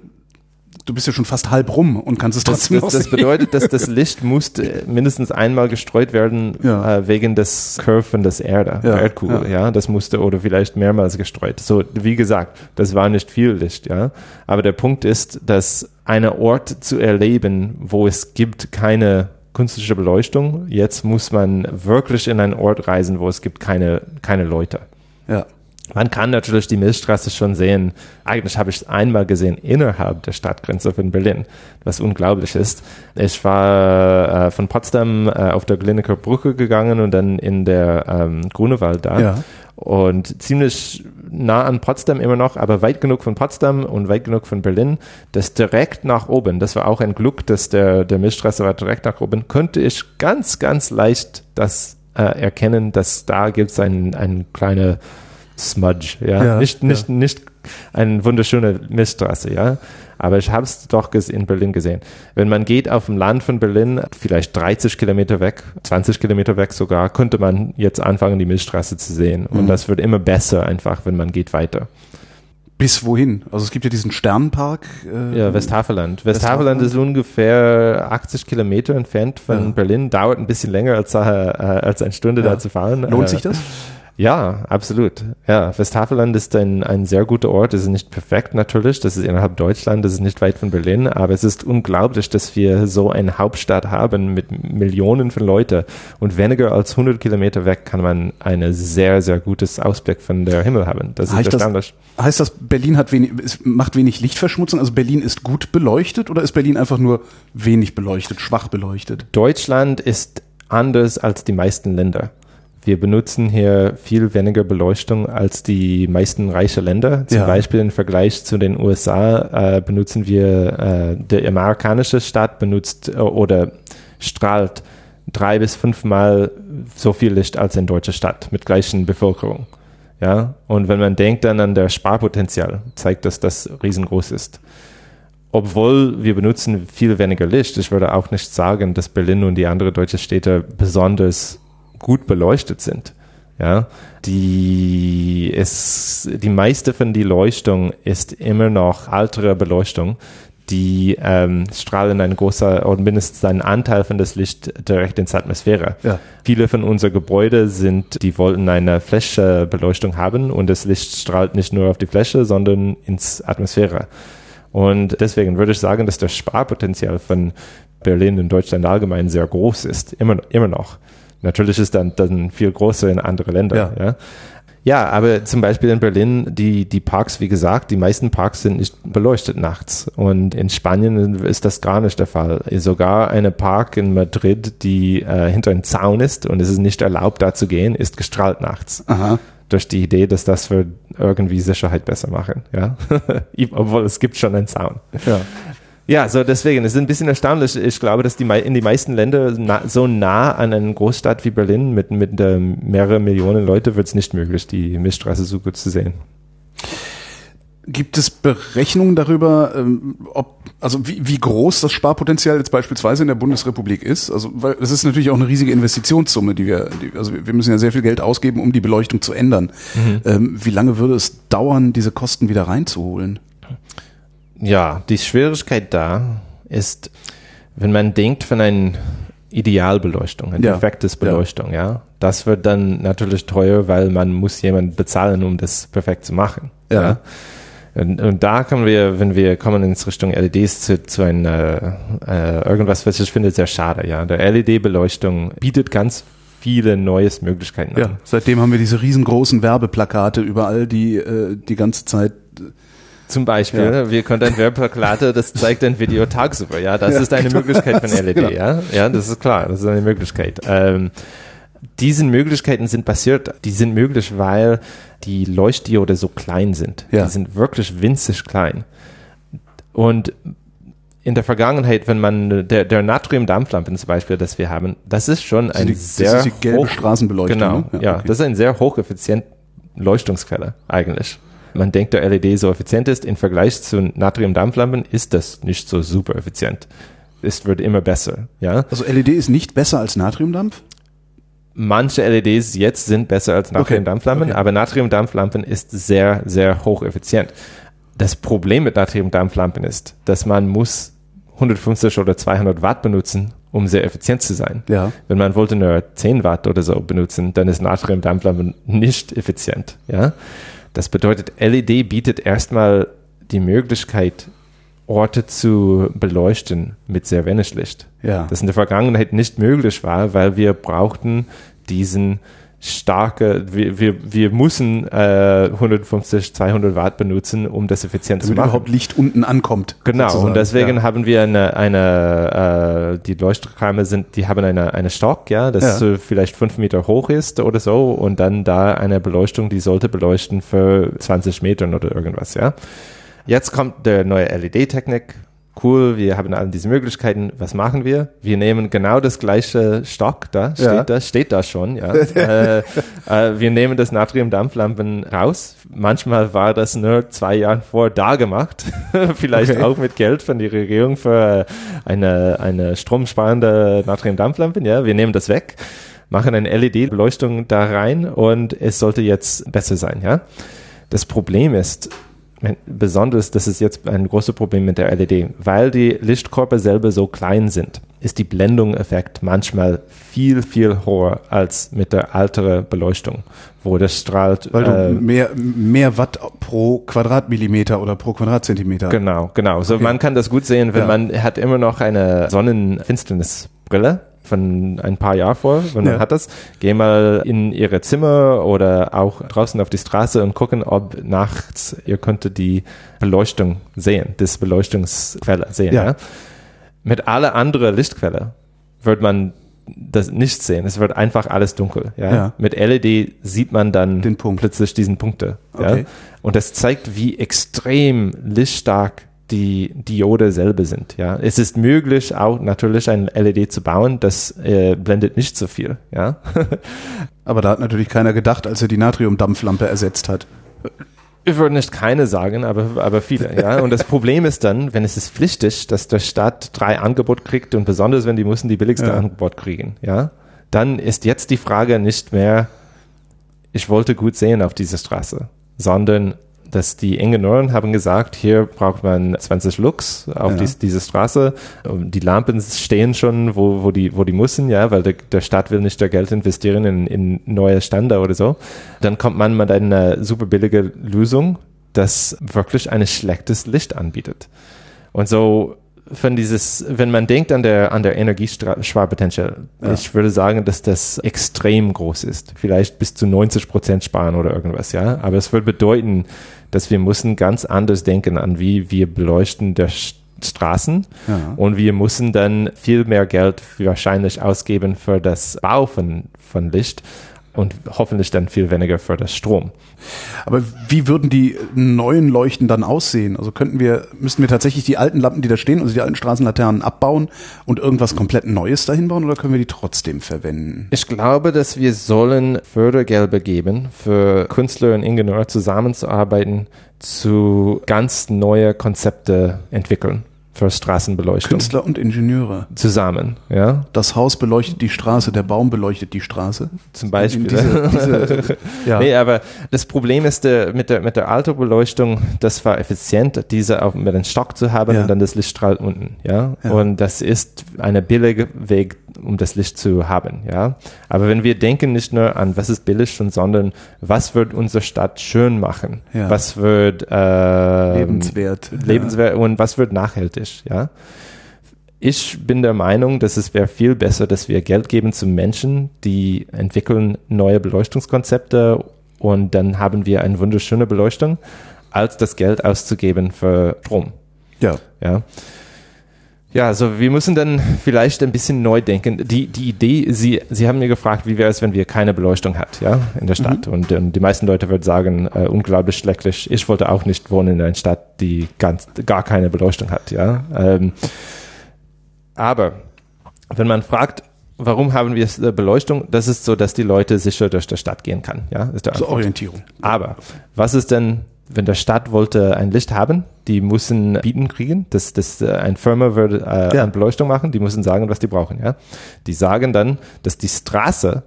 du bist ja schon fast halb rum und kannst es trotzdem das, das, das bedeutet, dass das (laughs) Licht muss mindestens einmal gestreut werden ja. äh, wegen des Curven des Erde, ja. Erdkugel, ja. ja. Das musste oder vielleicht mehrmals gestreut. So, wie gesagt, das war nicht viel Licht, ja. Aber der Punkt ist, dass eine Ort zu erleben, wo es gibt keine künstliche Beleuchtung. Jetzt muss man wirklich in einen Ort reisen, wo es gibt keine, keine Leute. Ja. Man kann natürlich die Milchstraße schon sehen. Eigentlich habe ich es einmal gesehen innerhalb der Stadtgrenze von Berlin, was unglaublich ist. Ich war äh, von Potsdam äh, auf der Gliniker Brücke gegangen und dann in der ähm, Grunewald da. Ja. Und ziemlich nah an Potsdam immer noch, aber weit genug von Potsdam und weit genug von Berlin, dass direkt nach oben, das war auch ein Glück, dass der, der Milchstraße war direkt nach oben, könnte ich ganz, ganz leicht das äh, erkennen, dass da gibt es ein, ein kleiner Smudge, ja, ja nicht, nicht, ja. nicht eine wunderschöne Milchstraße, ja. Aber ich habe es doch in Berlin gesehen. Wenn man geht auf dem Land von Berlin, vielleicht 30 Kilometer weg, 20 Kilometer weg sogar, könnte man jetzt anfangen, die Milchstraße zu sehen. Und mhm. das wird immer besser einfach, wenn man geht weiter. Bis wohin? Also es gibt ja diesen Sternenpark. Äh, ja, Westhaveland. Westhaveland ist ungefähr 80 Kilometer entfernt von ja. Berlin. Dauert ein bisschen länger als, äh, als eine Stunde ja. da zu fahren. Lohnt sich das? Ja, absolut. Ja, Westhaveland ist ein, ein sehr guter Ort. Es ist nicht perfekt natürlich. Das ist innerhalb Deutschland. Das ist nicht weit von Berlin. Aber es ist unglaublich, dass wir so eine Hauptstadt haben mit Millionen von Leuten. Und weniger als 100 Kilometer weg kann man einen sehr, sehr gutes Ausblick von der Himmel haben. Das heißt ist erstaunlich. Das, heißt das, Berlin hat wenig, macht wenig Lichtverschmutzung? Also Berlin ist gut beleuchtet oder ist Berlin einfach nur wenig beleuchtet, schwach beleuchtet? Deutschland ist anders als die meisten Länder. Wir benutzen hier viel weniger Beleuchtung als die meisten reichen Länder. Zum ja. Beispiel im Vergleich zu den USA äh, benutzen wir, äh, der amerikanische Staat benutzt äh, oder strahlt drei bis fünfmal so viel Licht als in deutsche Stadt mit gleichen Bevölkerung. Ja, und wenn man denkt dann an das Sparpotenzial, zeigt das, dass das riesengroß ist. Obwohl wir benutzen viel weniger Licht, ich würde auch nicht sagen, dass Berlin und die anderen deutschen Städte besonders gut beleuchtet sind. Ja, die ist, die meiste von die Leuchtung ist immer noch ältere Beleuchtung. Die ähm, strahlen ein großer oder mindestens einen Anteil von das Licht direkt ins Atmosphäre. Ja. Viele von unseren Gebäuden sind, die wollten eine Flächebeleuchtung haben und das Licht strahlt nicht nur auf die Fläche, sondern ins Atmosphäre. Und deswegen würde ich sagen, dass das Sparpotenzial von Berlin in Deutschland allgemein sehr groß ist, immer, immer noch. Natürlich ist dann, dann viel größer in andere Länder. Ja. ja. Ja, aber zum Beispiel in Berlin, die, die Parks, wie gesagt, die meisten Parks sind nicht beleuchtet nachts. Und in Spanien ist das gar nicht der Fall. Sogar eine Park in Madrid, die äh, hinter einem Zaun ist und es ist nicht erlaubt, da zu gehen, ist gestrahlt nachts. Aha. Durch die Idee, dass das für irgendwie Sicherheit besser machen. Ja? (laughs) Obwohl es gibt schon einen Zaun. Ja. Ja, so deswegen, es ist ein bisschen erstaunlich. Ich glaube, dass die in die meisten Länder na, so nah an einer Großstadt wie Berlin mit, mit äh, mehreren Millionen Leute wird es nicht möglich, die Milchstraße so gut zu sehen. Gibt es Berechnungen darüber, ähm, ob, also wie, wie groß das Sparpotenzial jetzt beispielsweise in der Bundesrepublik ist? Also, weil das ist natürlich auch eine riesige Investitionssumme, die wir, die, also wir müssen ja sehr viel Geld ausgeben, um die Beleuchtung zu ändern. Mhm. Ähm, wie lange würde es dauern, diese Kosten wieder reinzuholen? Ja, die Schwierigkeit da ist, wenn man denkt von einer Idealbeleuchtung, eine ja. perfektes Beleuchtung, ja. Das wird dann natürlich teuer, weil man muss jemanden bezahlen, um das perfekt zu machen. Ja. ja. Und, und, da kommen wir, wenn wir kommen in Richtung LEDs zu, zu einer, äh, irgendwas, was ich finde sehr schade, ja. Der LED-Beleuchtung bietet ganz viele neue Möglichkeiten. Ja, seitdem haben wir diese riesengroßen Werbeplakate überall, die äh, die ganze Zeit zum Beispiel, ja. wir können ein Werbeplakate, das zeigt ein Video tagsüber, ja, das ja, ist eine (laughs) Möglichkeit von LED, genau. ja, ja, das ist klar, das ist eine Möglichkeit. Ähm, diese Möglichkeiten sind passiert, die sind möglich, weil die Leuchtdiode so klein sind. Ja. Die sind wirklich winzig klein. Und in der Vergangenheit, wenn man der, der Natriumdampflampen zum Beispiel, das wir haben, das ist schon ein die, sehr das ist die gelbe hoch, Straßenbeleuchtung. Genau, ne? ja, ja okay. das ist ein sehr hocheffizient Leuchtungsquelle eigentlich man denkt, der LED so effizient ist, im Vergleich zu Natriumdampflampen ist das nicht so super effizient. Es wird immer besser, ja. Also LED ist nicht besser als Natriumdampf? Manche LEDs jetzt sind besser als Natriumdampflampen, okay. okay. aber Natriumdampflampen ist sehr, sehr hocheffizient. Das Problem mit Natriumdampflampen ist, dass man muss 150 oder 200 Watt benutzen, um sehr effizient zu sein. Ja. Wenn man wollte nur 10 Watt oder so benutzen, dann ist Natriumdampflampen nicht effizient, ja. Das bedeutet, LED bietet erstmal die Möglichkeit, Orte zu beleuchten mit sehr wenig Licht. Ja. Das in der Vergangenheit nicht möglich war, weil wir brauchten diesen starke, wir, wir, wir müssen äh, 150, 200 Watt benutzen, um das effizient Damit zu machen. überhaupt Licht unten ankommt. Genau, sozusagen. und deswegen ja. haben wir eine, eine äh, die Leuchtreime sind, die haben eine, eine Stock, ja, das Ja. so vielleicht fünf Meter hoch ist oder so und dann da eine Beleuchtung, die sollte beleuchten für 20 Metern oder irgendwas, ja. Jetzt kommt der neue LED-Technik. Cool, wir haben all diese Möglichkeiten. Was machen wir? Wir nehmen genau das gleiche Stock da, steht Ja. da, steht da schon, ja. (laughs) äh, äh, wir nehmen das Natriumdampflampen raus. Manchmal war das nur zwei Jahre vor da gemacht. (laughs) Vielleicht Okay. auch mit Geld von der Regierung für eine, eine stromsparende Natriumdampflampe, ja. Wir nehmen das weg, machen eine LED-Beleuchtung da rein und es sollte jetzt besser sein, ja. Das Problem ist, besonders, das ist jetzt ein großes Problem mit der LED, weil die Lichtkörper selber so klein sind, ist die Blendung-Effekt manchmal viel, viel höher als mit der älteren Beleuchtung, wo das strahlt. Weil du äh, mehr, mehr Watt pro Quadratmillimeter oder pro Quadratzentimeter. Genau, genau. So Okay. man kann das gut sehen, wenn Ja. man hat immer noch eine Sonnenfinsternisbrille von ein paar Jahren vor, wenn man Ja. hat das. Geh mal in ihre Zimmer oder auch draußen auf die Straße und gucken, ob nachts ihr könntet die Beleuchtung sehen, das Beleuchtungsquelle sehen. Ja. Ja. Mit alle andere Lichtquelle wird man das nicht sehen. Es wird einfach alles dunkel. Ja? Ja. Mit LED sieht man dann plötzlich diesen Punkte. Okay. Ja? Und das zeigt, wie extrem lichtstark die Diode selber sind. Ja, es ist möglich, auch natürlich ein LED zu bauen, das äh, blendet nicht so viel. Ja, (laughs) Aber da hat natürlich keiner gedacht, als er die Natriumdampflampe ersetzt hat. ich würde nicht keine sagen, aber aber viele. Ja, und das Problem ist dann, wenn es ist pflichtig, dass der Staat drei Angebot kriegt und besonders wenn die müssen die billigste Ja. Angebot kriegen. Ja, dann ist jetzt die Frage nicht mehr, ich wollte gut sehen auf dieser Straße, sondern dass die Ingenieuren haben gesagt, hier braucht man 20 Lux auf Ja. dies, diese Straße. Die Lampen stehen schon, wo, wo, die, wo die müssen, ja, weil der, der Staat will nicht der Geld investieren in, in neue Standard oder so. Dann kommt man mit einer super billige Lösung, das wirklich ein schlechtes Licht anbietet. Und so von dieses, wenn man denkt an der, an der Energiesparpotential, Ja. ich würde sagen, dass das extrem groß ist. Vielleicht bis zu 90 Prozent sparen oder irgendwas, ja. Aber es würde bedeuten, dass wir müssen ganz anders denken an, wie wir beleuchten der Straßen Ja. und wir müssen dann viel mehr Geld wahrscheinlich ausgeben für das Bau von, von Licht und hoffentlich dann viel weniger für das Strom. Aber wie würden die neuen Leuchten dann aussehen? Also könnten wir, müssten wir tatsächlich die alten Lampen, die da stehen, also die alten Straßenlaternen abbauen und irgendwas komplett Neues dahin bauen oder können wir die trotzdem verwenden? Ich glaube, dass wir sollen Fördergelder geben, für Künstler und Ingenieure zusammenzuarbeiten, zu ganz neue Konzepte entwickeln für Straßenbeleuchtung. Künstler und Ingenieure. Zusammen, ja, Das Haus beleuchtet die Straße, der Baum beleuchtet die Straße. zum Beispiel. Diese, diese, (laughs) ja. Nee, aber das Problem ist äh, mit der, mit der Alterbeleuchtung, das war effizient, diese auch mit einem Stock zu haben Ja. und dann das Licht strahlt unten, ja? Ja. Und das ist eine billige Weg, um das Licht zu haben, ja. Aber wenn wir denken nicht nur an, was ist billig, sondern was wird unsere Stadt schön machen? Ja. Was wird äh, lebenswert. lebenswert und was wird nachhaltig, ja. Ich bin der Meinung, dass es wäre viel besser, dass wir Geld geben zu Menschen, die entwickeln neue Beleuchtungskonzepte und dann haben wir eine wunderschöne Beleuchtung, als das Geld auszugeben für Strom. Ja. Ja. Ja, also wir müssen dann vielleicht ein bisschen neu denken. Die, die Idee, Sie, Sie haben mir gefragt, wie wäre es, wenn wir keine Beleuchtung hat, ja, in der Stadt. Und ähm, die meisten Leute würden sagen, äh, unglaublich schrecklich. Ich wollte auch nicht wohnen in einer Stadt, die ganz, gar keine Beleuchtung hat, ja. Ähm, aber wenn man fragt, warum haben wir äh, Beleuchtung, das ist so, dass die Leute sicher durch die Stadt gehen kann, ja, ist der Zur Antwort. Orientierung. Aber was ist denn, wenn der Stadt wollte ein Licht haben, die müssen bieten kriegen, dass das äh, ein Firma würde äh, Ja. eine Beleuchtung machen, die müssen sagen, was die brauchen, ja. Die sagen dann, dass die Straße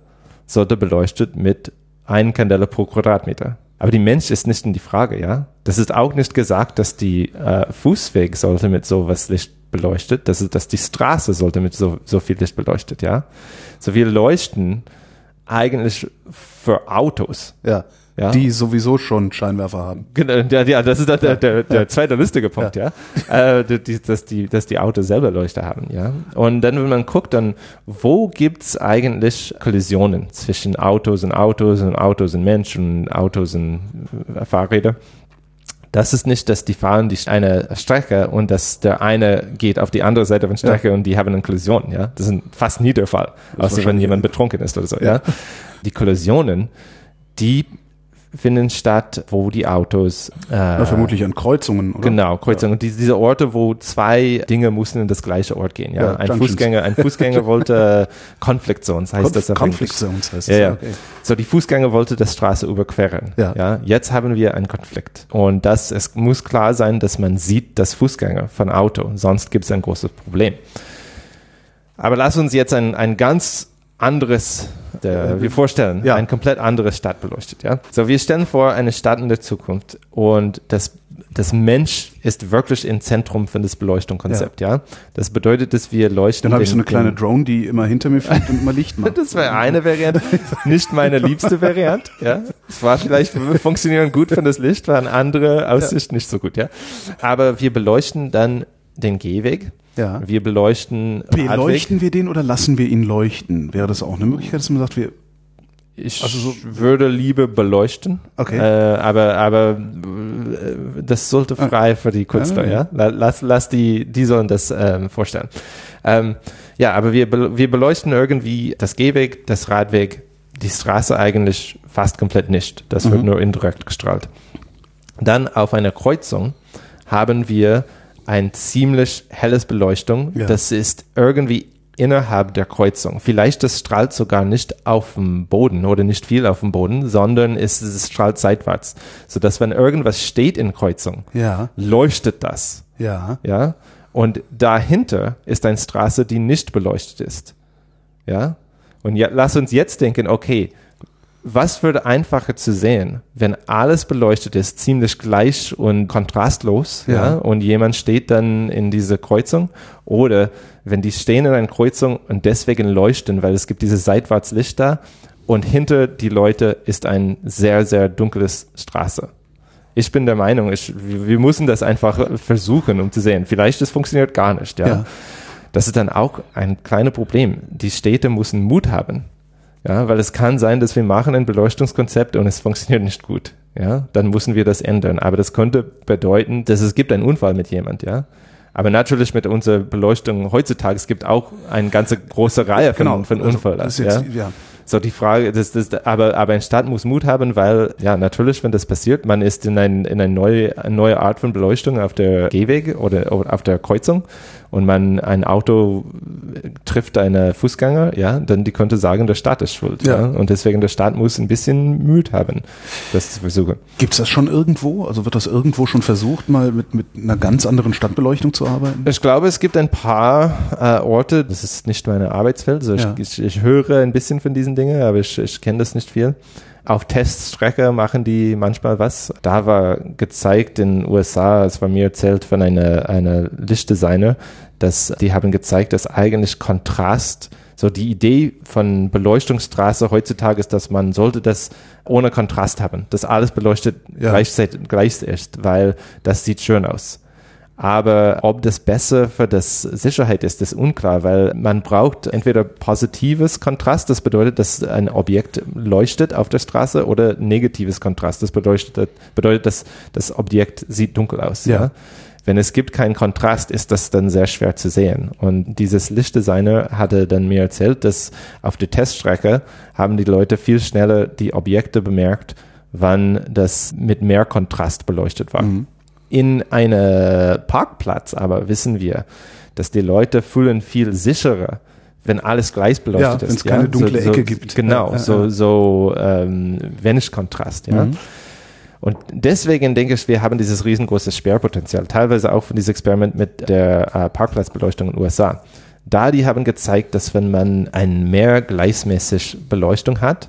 sollte beleuchtet mit einem Kandela pro Quadratmeter. Aber die Mensch ist nicht in die Frage, ja. Das ist auch nicht gesagt, dass die äh, Fußweg sollte mit sowas Licht beleuchtet, das ist, dass die Straße sollte mit so, so viel Licht beleuchtet, ja. So wir leuchten eigentlich für Autos. Ja. Ja. Die sowieso schon Scheinwerfer haben. Genau, ja, ja, das ist der, der, der, der zweite lustige Punkt, ja. Äh, die, dass, die, dass die Autos selber Leuchter haben, ja. Und dann, wenn man guckt, dann, wo gibt's eigentlich Kollisionen zwischen Autos und Autos und Autos und Menschen und Autos und äh, Fahrräder? Das ist nicht, dass die fahren die eine Strecke und dass der eine geht auf die andere Seite von Strecke und die haben eine Kollision, ja. Das ist fast nie der Fall. Außer wenn jemand betrunken ist oder so, ja. Die Kollisionen, die finden statt, wo die Autos äh, Ja, vermutlich an Kreuzungen, oder? Genau, Kreuzung. Und diese, diese Orte, wo zwei Dinge mussten in das gleiche Ort gehen. Ja, Ja, ein Junctions. Fußgänger, ein Fußgänger (laughs) wollte Conflict Zones, heißt das Konf auf Conflict. Zones heißt Ja, es. ja. Okay. So, die Fußgänger wollte das Straße überqueren. Ja. ja. Jetzt haben wir einen Konflikt. Und das, es muss klar sein, dass man sieht das Fußgänger von Auto. Sonst gibt es ein großes Problem. Aber lass uns jetzt ein, ein ganz anderes, der, wir vorstellen, ja. ein komplett anderes Stadt beleuchtet, ja. So, wir stellen vor eine Stadt in der Zukunft und das, das Mensch ist wirklich im Zentrum von das Beleuchtungskonzept, ja. Das bedeutet, dass wir leuchten. Dann habe ich so eine kleine Drone, die immer hinter mir fliegt und immer Licht macht. (laughs) das wäre eine Variante, nicht meine liebste Variante. Ja, es war vielleicht funktionieren gut von das Licht, war eine andere Aussicht nicht so gut. Ja, aber wir beleuchten dann den Gehweg. Ja. Wir beleuchten Radweg. Beleuchten wir den oder lassen wir ihn leuchten? Wäre das auch eine Möglichkeit, dass man sagt, wir Ich Also so- würde lieber beleuchten. Okay. Äh, aber aber äh, das sollte frei für die Künstler, Ah, ja. ja. La- Lass, lass die, die sollen das ähm, vorstellen. Ähm, ja, aber wir, wir beleuchten irgendwie das Gehweg, das Radweg, die Straße eigentlich fast komplett nicht. Das Mhm. wird nur indirekt gestrahlt. Dann auf einer Kreuzung haben wir ein ziemlich helles Beleuchtung. Ja. Das ist irgendwie innerhalb der Kreuzung. Vielleicht das strahlt sogar nicht auf dem Boden oder nicht viel auf dem Boden, sondern es, es strahlt seitwärts. Sodass wenn irgendwas steht in Kreuzung, Ja, leuchtet das. ja. Ja. Und dahinter ist eine Straße, die nicht beleuchtet ist. Ja. Und ja, lass uns jetzt denken, okay, was würde einfacher zu sehen, wenn alles beleuchtet ist, ziemlich gleich und kontrastlos, ja. Ja. und jemand steht dann in diese Kreuzung, oder wenn die stehen in einer Kreuzung und deswegen leuchten, weil es gibt diese Seitwärtslichter und hinter die Leute ist ein sehr, sehr dunkles Straße. Ich bin der Meinung, ich, wir müssen das einfach versuchen, um zu sehen. Vielleicht das funktioniert gar nicht, ja. Ja. Das ist dann auch ein kleines Problem. Die Städte müssen Mut haben. Ja, weil es kann sein, dass wir machen ein Beleuchtungskonzept und es funktioniert nicht gut. Ja, dann müssen wir das ändern. Aber das könnte bedeuten, dass es gibt einen Unfall mit jemand, ja. Aber natürlich mit unserer Beleuchtung heutzutage, es gibt auch eine ganze große Reihe von, Genau. von Also, Unfällen. jetzt, ja. ja. So die Frage, das, das, aber, aber ein Staat muss Mut haben, weil ja natürlich, wenn das passiert, man ist in, ein, in eine, neue, eine neue Art von Beleuchtung auf der Gehweg oder, oder auf der Kreuzung und man ein Auto trifft eine Fußgänger, ja, dann die könnte sagen, der Staat ist schuld. Ja. Ja. Und deswegen der Staat muss ein bisschen Mut haben, das zu versuchen. Gibt's das schon irgendwo? Also wird das irgendwo schon versucht, mal mit, mit einer ganz anderen Stadtbeleuchtung zu arbeiten? Ich glaube, es gibt ein paar äh, Orte, das ist nicht meine Arbeitsfeld, also Ja. ich, ich, ich höre ein bisschen von diesen Dingen, aber ich, ich kenne das nicht viel. Auf Teststrecke machen die manchmal was. Da war gezeigt in den USA, es war mir erzählt von einer, einer Lichtdesigner, dass die haben gezeigt, dass eigentlich Kontrast, so die Idee von Beleuchtungsstraße heutzutage ist, dass man sollte das ohne Kontrast haben, dass alles beleuchtet Ja. gleichzeitig gleich ist, weil das sieht schön aus. Aber ob das besser für das Sicherheit ist, ist unklar, weil man braucht entweder positives Kontrast, das bedeutet, dass ein Objekt leuchtet auf der Straße, oder negatives Kontrast, das bedeutet, bedeutet dass das Objekt sieht dunkel aus. Ja. Ja. Wenn es gibt keinen Kontrast, ist das dann sehr schwer zu sehen. Und dieses Lichtdesigner hatte dann mir erzählt, dass auf der Teststrecke haben die Leute viel schneller die Objekte bemerkt, wann das mit mehr Kontrast beleuchtet war. In einem Parkplatz aber wissen wir, dass die Leute fühlen viel sicherer, wenn alles gleich beleuchtet Ja, ist. wenn's keine dunkle so, Ecke so, gibt. Genau, Ja, ja, so, ja. so ähm, wenig Kontrast. Ja. Und deswegen denke ich, wir haben dieses riesengroße Sperrpotenzial, teilweise auch von diesem Experiment mit der äh, Parkplatzbeleuchtung in den USA. Da die haben gezeigt, dass wenn man ein mehr gleichmäßig Beleuchtung hat,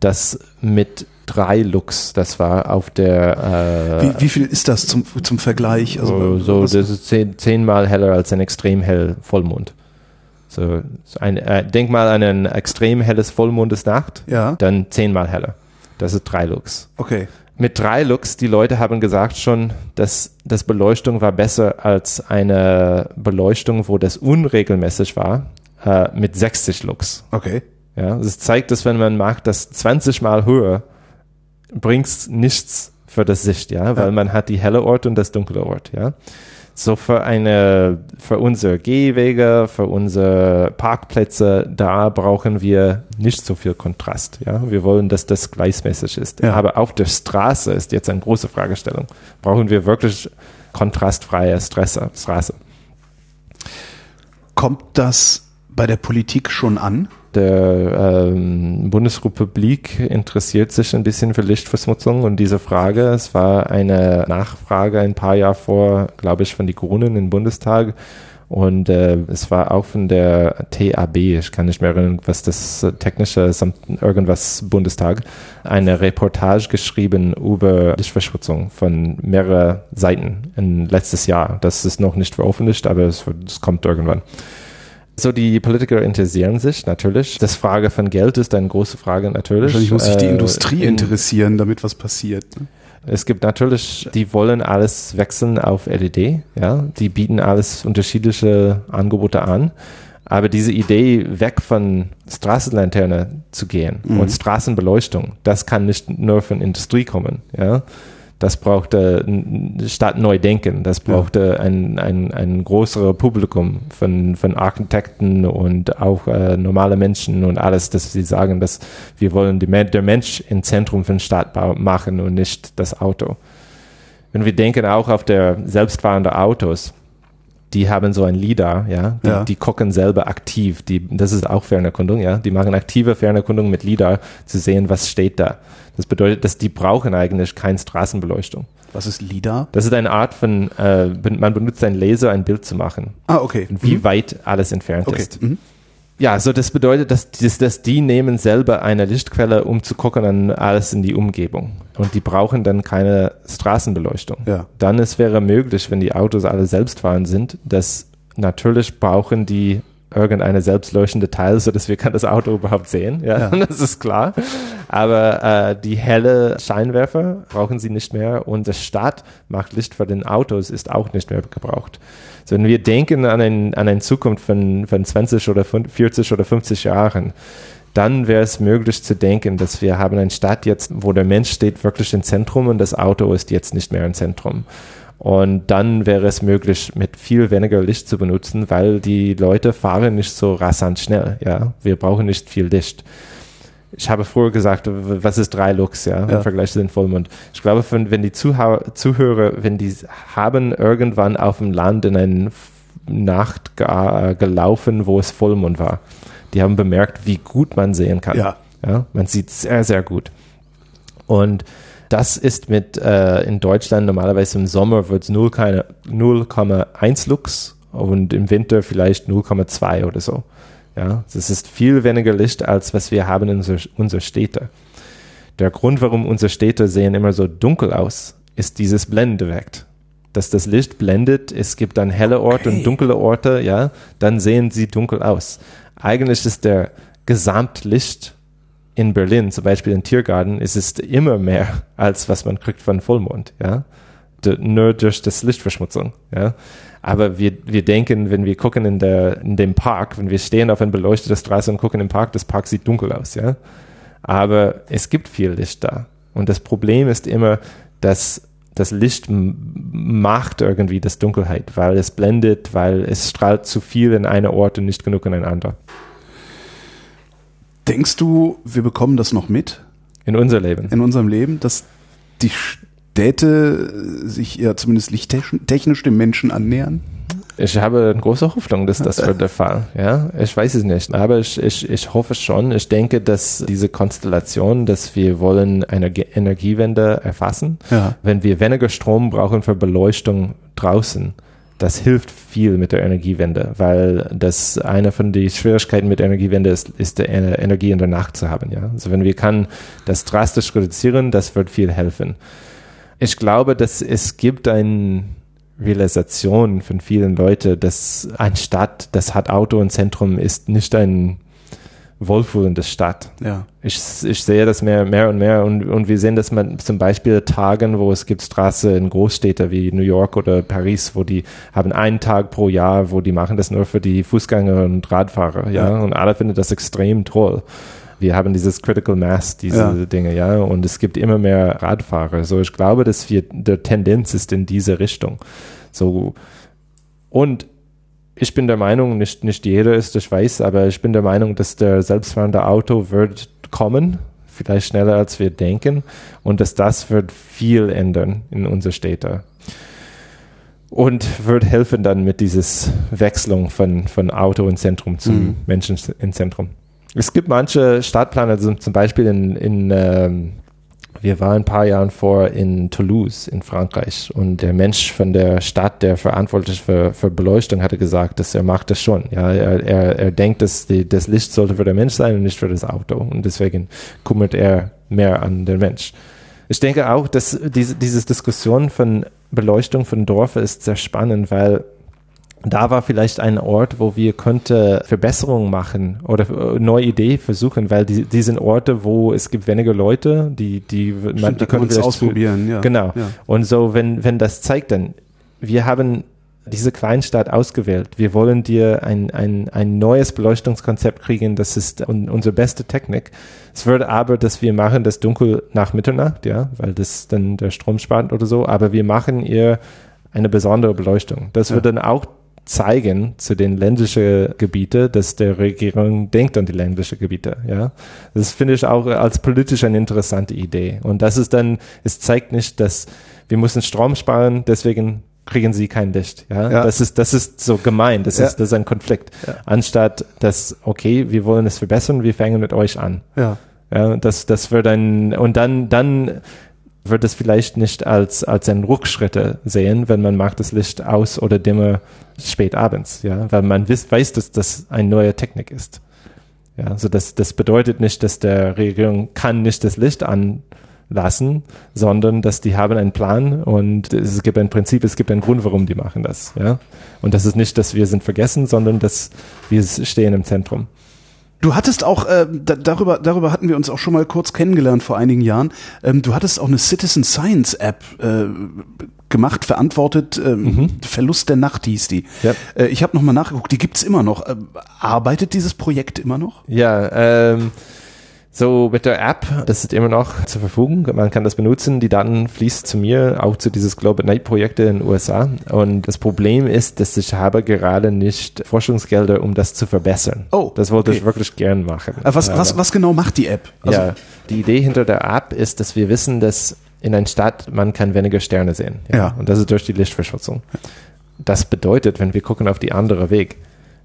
das mit drei Lux, das war auf der äh, Wie, wie viel ist das zum, zum Vergleich? so, so was- das ist zehn, zehnmal heller als ein extrem hell Vollmond. So, so ein, äh, denk mal an ein extrem helles Vollmondesnacht, Ja. dann zehnmal heller. Das ist 3 Lux. Okay. Mit 3 Lux, die Leute haben gesagt schon, dass das Beleuchtung war besser als eine Beleuchtung, wo das unregelmäßig war, äh, mit 60 Lux. Okay. Ja, das zeigt, dass wenn man macht das 20 mal höher, bringt's nichts für das Sicht, ja, weil Ja. man hat die helle Ort und das dunkle Ort, ja. So für eine, für unsere Gehwege, für unsere Parkplätze, da brauchen wir nicht so viel Kontrast, ja. Wir wollen, dass das gleichmäßig ist. Ja. Aber auf der Straße ist jetzt eine große Fragestellung. Brauchen wir wirklich kontrastfreie Straße? Kommt das bei der Politik schon an? Der ähm, Bundesrepublik interessiert sich ein bisschen für Lichtverschmutzung und diese Frage, es war eine Nachfrage ein paar Jahre vor, glaube ich, von die Grünen im Bundestag und äh, es war auch von der TAB, ich kann nicht mehr erinnern, was das technische irgendwas Bundestag, eine Reportage geschrieben über Lichtverschmutzung von mehreren Seiten in letztes Jahr. Das ist noch nicht veröffentlicht, aber es, es kommt irgendwann. So, die Politiker interessieren sich natürlich. Das Frage von Geld ist eine große Frage natürlich. Wahrscheinlich muss sich die Äh, Industrie in- interessieren, damit was passiert. ne? Es gibt natürlich, die wollen alles wechseln auf LED, ja. Die bieten alles unterschiedliche Angebote an. Aber diese Idee, weg von Straßenlaterne zu gehen Mhm. und Straßenbeleuchtung, das kann nicht nur von Industrie kommen, ja. Das braucht äh, statt neu denken, das braucht äh, ein, ein, ein größeres Publikum von, von Architekten und auch äh, normale Menschen und alles, dass sie sagen, dass wir wollen die, der Mensch im Zentrum von Stadtbau machen und nicht das Auto. Wenn wir denken auch auf der selbstfahrende Autos, die haben so ein LIDAR, ja, die, Ja. die gucken selber aktiv, die, das ist auch Fernerkundung, ja, die machen aktive Fernerkundung mit LIDAR, zu sehen, was steht da. Das bedeutet, dass die brauchen eigentlich keine Straßenbeleuchtung. Was ist LIDAR? Das ist eine Art von, äh, man benutzt einen Laser, ein Bild zu machen, Ah, okay. wie Mhm. weit alles entfernt Okay. ist. Mhm. Ja, so das bedeutet, dass, dass, dass die nehmen selber eine Lichtquelle, um zu gucken an alles in die Umgebung. Und die brauchen dann keine Straßenbeleuchtung. Ja. Dann es wäre möglich, wenn die Autos alle selbstfahrend sind, dass natürlich brauchen die irgendeine selbstleuchtende Teil, so dass wir kann das Auto überhaupt sehen. Ja, Ja. (laughs) das ist klar. Aber äh, die helle Scheinwerfer brauchen sie nicht mehr und das Stadt macht Licht für den Autos ist auch nicht mehr gebraucht. So, wenn wir denken an, ein, an eine Zukunft von, von 20 oder 40 oder 50 Jahren, dann wäre es möglich zu denken, dass wir haben eine Stadt jetzt, wo der Mensch steht wirklich im Zentrum und das Auto ist jetzt nicht mehr im Zentrum. Und dann wäre es möglich, mit viel weniger Licht zu benutzen, weil die Leute fahren nicht so rasant schnell. Ja, wir brauchen nicht viel Licht. Ich habe früher gesagt, was ist drei Lux, ja, Ja. im Vergleich zu den Vollmond. Ich glaube, wenn, die Zuhau Zuhörer, wenn die haben irgendwann auf dem Land in eine Nacht äh, gelaufen, wo es Vollmond war, die haben bemerkt, wie gut man sehen kann. Ja. Ja, man sieht sehr, sehr gut. Und das ist mit äh, in Deutschland normalerweise im Sommer wird es 0,1 Lux und im Winter vielleicht 0,2 oder so. Ja, das ist viel weniger Licht als was wir haben in unser, unsere Städte. Der Grund, warum unsere Städte sehen immer so dunkel aus, ist dieses Blendeffekt. Dass das Licht blendet, es gibt dann helle Orte Okay. und dunkle Orte, ja, dann sehen sie dunkel aus. Eigentlich ist der Gesamtlicht in Berlin, zum Beispiel im Tiergarten, ist es immer mehr, als was man kriegt von Vollmond, ja. D nur durch das Lichtverschmutzung, ja. Aber wir, wir denken, wenn wir gucken in, der, in dem Park, wenn wir stehen auf einer beleuchteten Straße und gucken im Park, das Park sieht dunkel aus, ja. Aber es gibt viel Licht da. Und das Problem ist immer, dass das Licht macht irgendwie das Dunkelheit, weil es blendet, weil es strahlt zu viel in einen Ort und nicht genug in einen anderen. Denkst du, wir bekommen das noch mit In unser Leben. in unserem Leben, dass die Städte sich ja zumindest lichttechnisch dem Menschen annähern? Ich habe eine große Hoffnung, dass das wird der Fall. (laughs) Ja, ich weiß es nicht, aber ich, ich, ich hoffe schon. Ich denke, dass diese Konstellation, dass wir wollen eine Energiewende erfassen, Ja. wenn wir weniger Strom brauchen für Beleuchtung draußen, das hilft viel mit der Energiewende, weil das eine von den Schwierigkeiten mit Energiewende ist, ist die Ener- Energie in der Nacht zu haben. Ja, also wenn wir kann das drastisch reduzieren, das wird viel helfen. Ich glaube, dass es gibt eine Realisation von vielen Leuten, dass eine Stadt, das hat Auto im Zentrum, ist nicht ein wohlfühlende Stadt. Ja. Ich, ich sehe das mehr, mehr und mehr und, und wir sehen das man zum Beispiel Tagen, wo es gibt Straßen in Großstädten wie New York oder Paris, wo die haben einen Tag pro Jahr, wo die machen das nur für die Fußgänger und Radfahrer, ja, Ja. und alle finden das extrem toll. Wir haben dieses Critical Mass, diese Ja. Dinge, ja, und es gibt immer mehr Radfahrer. So, ich glaube, dass wir, der Tendenz ist in diese Richtung. So, und ich bin der Meinung, nicht, nicht jeder ist, ich weiß, aber ich bin der Meinung, dass der selbstfahrende Auto wird kommen, vielleicht schneller als wir denken, und dass das wird viel ändern in unsere Städte. Und wird helfen dann mit dieses Wechselung von, von Auto im Zentrum zum Mhm. Menschen im Zentrum. Es gibt manche Stadtplaner, also zum Beispiel in, in ähm, wir waren ein paar Jahren vor in Toulouse in Frankreich und der Mensch von der Stadt, der verantwortlich für, für Beleuchtung, hatte gesagt, dass er macht das schon. Ja, er, er, er denkt, dass die, das Licht sollte für den Mensch sein und nicht für das Auto und deswegen kümmert er mehr an den Mensch. Ich denke auch, dass diese, diese Diskussion von Beleuchtung von Dorf ist sehr spannend, weil da war vielleicht ein Ort, wo wir könnte Verbesserungen machen oder äh, neue Idee versuchen, weil die, die sind Orte, wo es gibt weniger Leute, die, die, man, Stimmt, da die können man vielleicht ausprobieren, ja. Genau. Ja. Und so, wenn, wenn das zeigt, dann, wir haben diese Kleinstadt ausgewählt. Wir wollen dir ein, ein, ein neues Beleuchtungskonzept kriegen. Das ist un, unsere beste Technik. Es wird aber, dass wir machen das dunkel nach Mitternacht, ja, weil das dann der Strom spart oder so. Aber wir machen ihr eine besondere Beleuchtung. Das Ja. wird dann auch zeigen zu den ländlichen Gebieten, dass der Regierung denkt an die ländlichen Gebiete. Ja, das finde ich auch als politisch eine interessante Idee. Und das ist dann, es zeigt nicht, dass wir müssen Strom sparen, deswegen kriegen sie kein Licht. Ja, Ja. das ist das ist so gemein. Das Ja. ist das ist ein Konflikt. Ja. Anstatt dass okay, wir wollen es verbessern, wir fangen mit euch an. Ja. Ja, das, das wird ein, und dann, dann wird es vielleicht nicht als, als ein Rückschritte sehen, wenn man macht das Licht aus oder dimmer spät abends, ja, weil man wiss, weiß, dass das eine neue Technik ist. Ja, also das, das bedeutet nicht, dass der Regierung kann nicht das Licht anlassen, sondern dass die haben einen Plan und es gibt ein Prinzip, es gibt einen Grund, warum die machen das, ja. Und das ist nicht, dass wir sind vergessen, sondern dass wir stehen im Zentrum. Du hattest auch, äh, da, darüber, darüber hatten wir uns auch schon mal kurz kennengelernt vor einigen Jahren. Ähm, du hattest auch eine Citizen Science App äh, gemacht, verantwortet. Ähm, Verlust der Nacht hieß die. Ja. Äh, ich habe nochmal nachgeguckt, die gibt's immer noch. Ähm, arbeitet dieses Projekt immer noch? Ja, ähm, so mit der App, das ist immer noch zur Verfügung. Man kann das benutzen. Die Daten fließen zu mir, auch zu dieses Global Night Projekte in den USA. Und das Problem ist, dass ich habe gerade nicht Forschungsgelder, um das zu verbessern. Oh, Das wollte okay. ich wirklich gern machen. Äh, was, was, was genau macht die App? Also, ja, die Idee hinter der App ist, dass wir wissen, dass in einer Stadt man kann weniger Sterne sehen. Ja. Und das ist durch die Lichtverschmutzung. Das bedeutet, wenn wir gucken auf die andere Weg,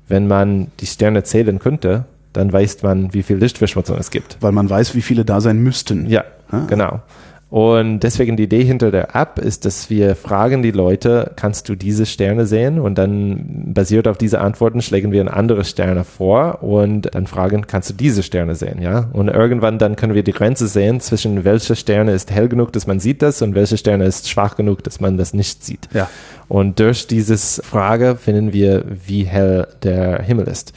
wenn man die Sterne zählen könnte, dann weiß man, wie viel Lichtverschmutzung es gibt. Weil man weiß, wie viele da sein müssten. Ja, Ah. genau. Und deswegen die Idee hinter der App ist, dass wir fragen die Leute, kannst du diese Sterne sehen? Und dann basiert auf diese Antworten schlägen wir andere Sterne vor und dann fragen, kannst du diese Sterne sehen? Ja. Und irgendwann dann können wir die Grenze sehen zwischen welche Sterne ist hell genug, dass man sieht das und welche Sterne ist schwach genug, dass man das nicht sieht. Ja. Und durch dieses Frage finden wir, wie hell der Himmel ist.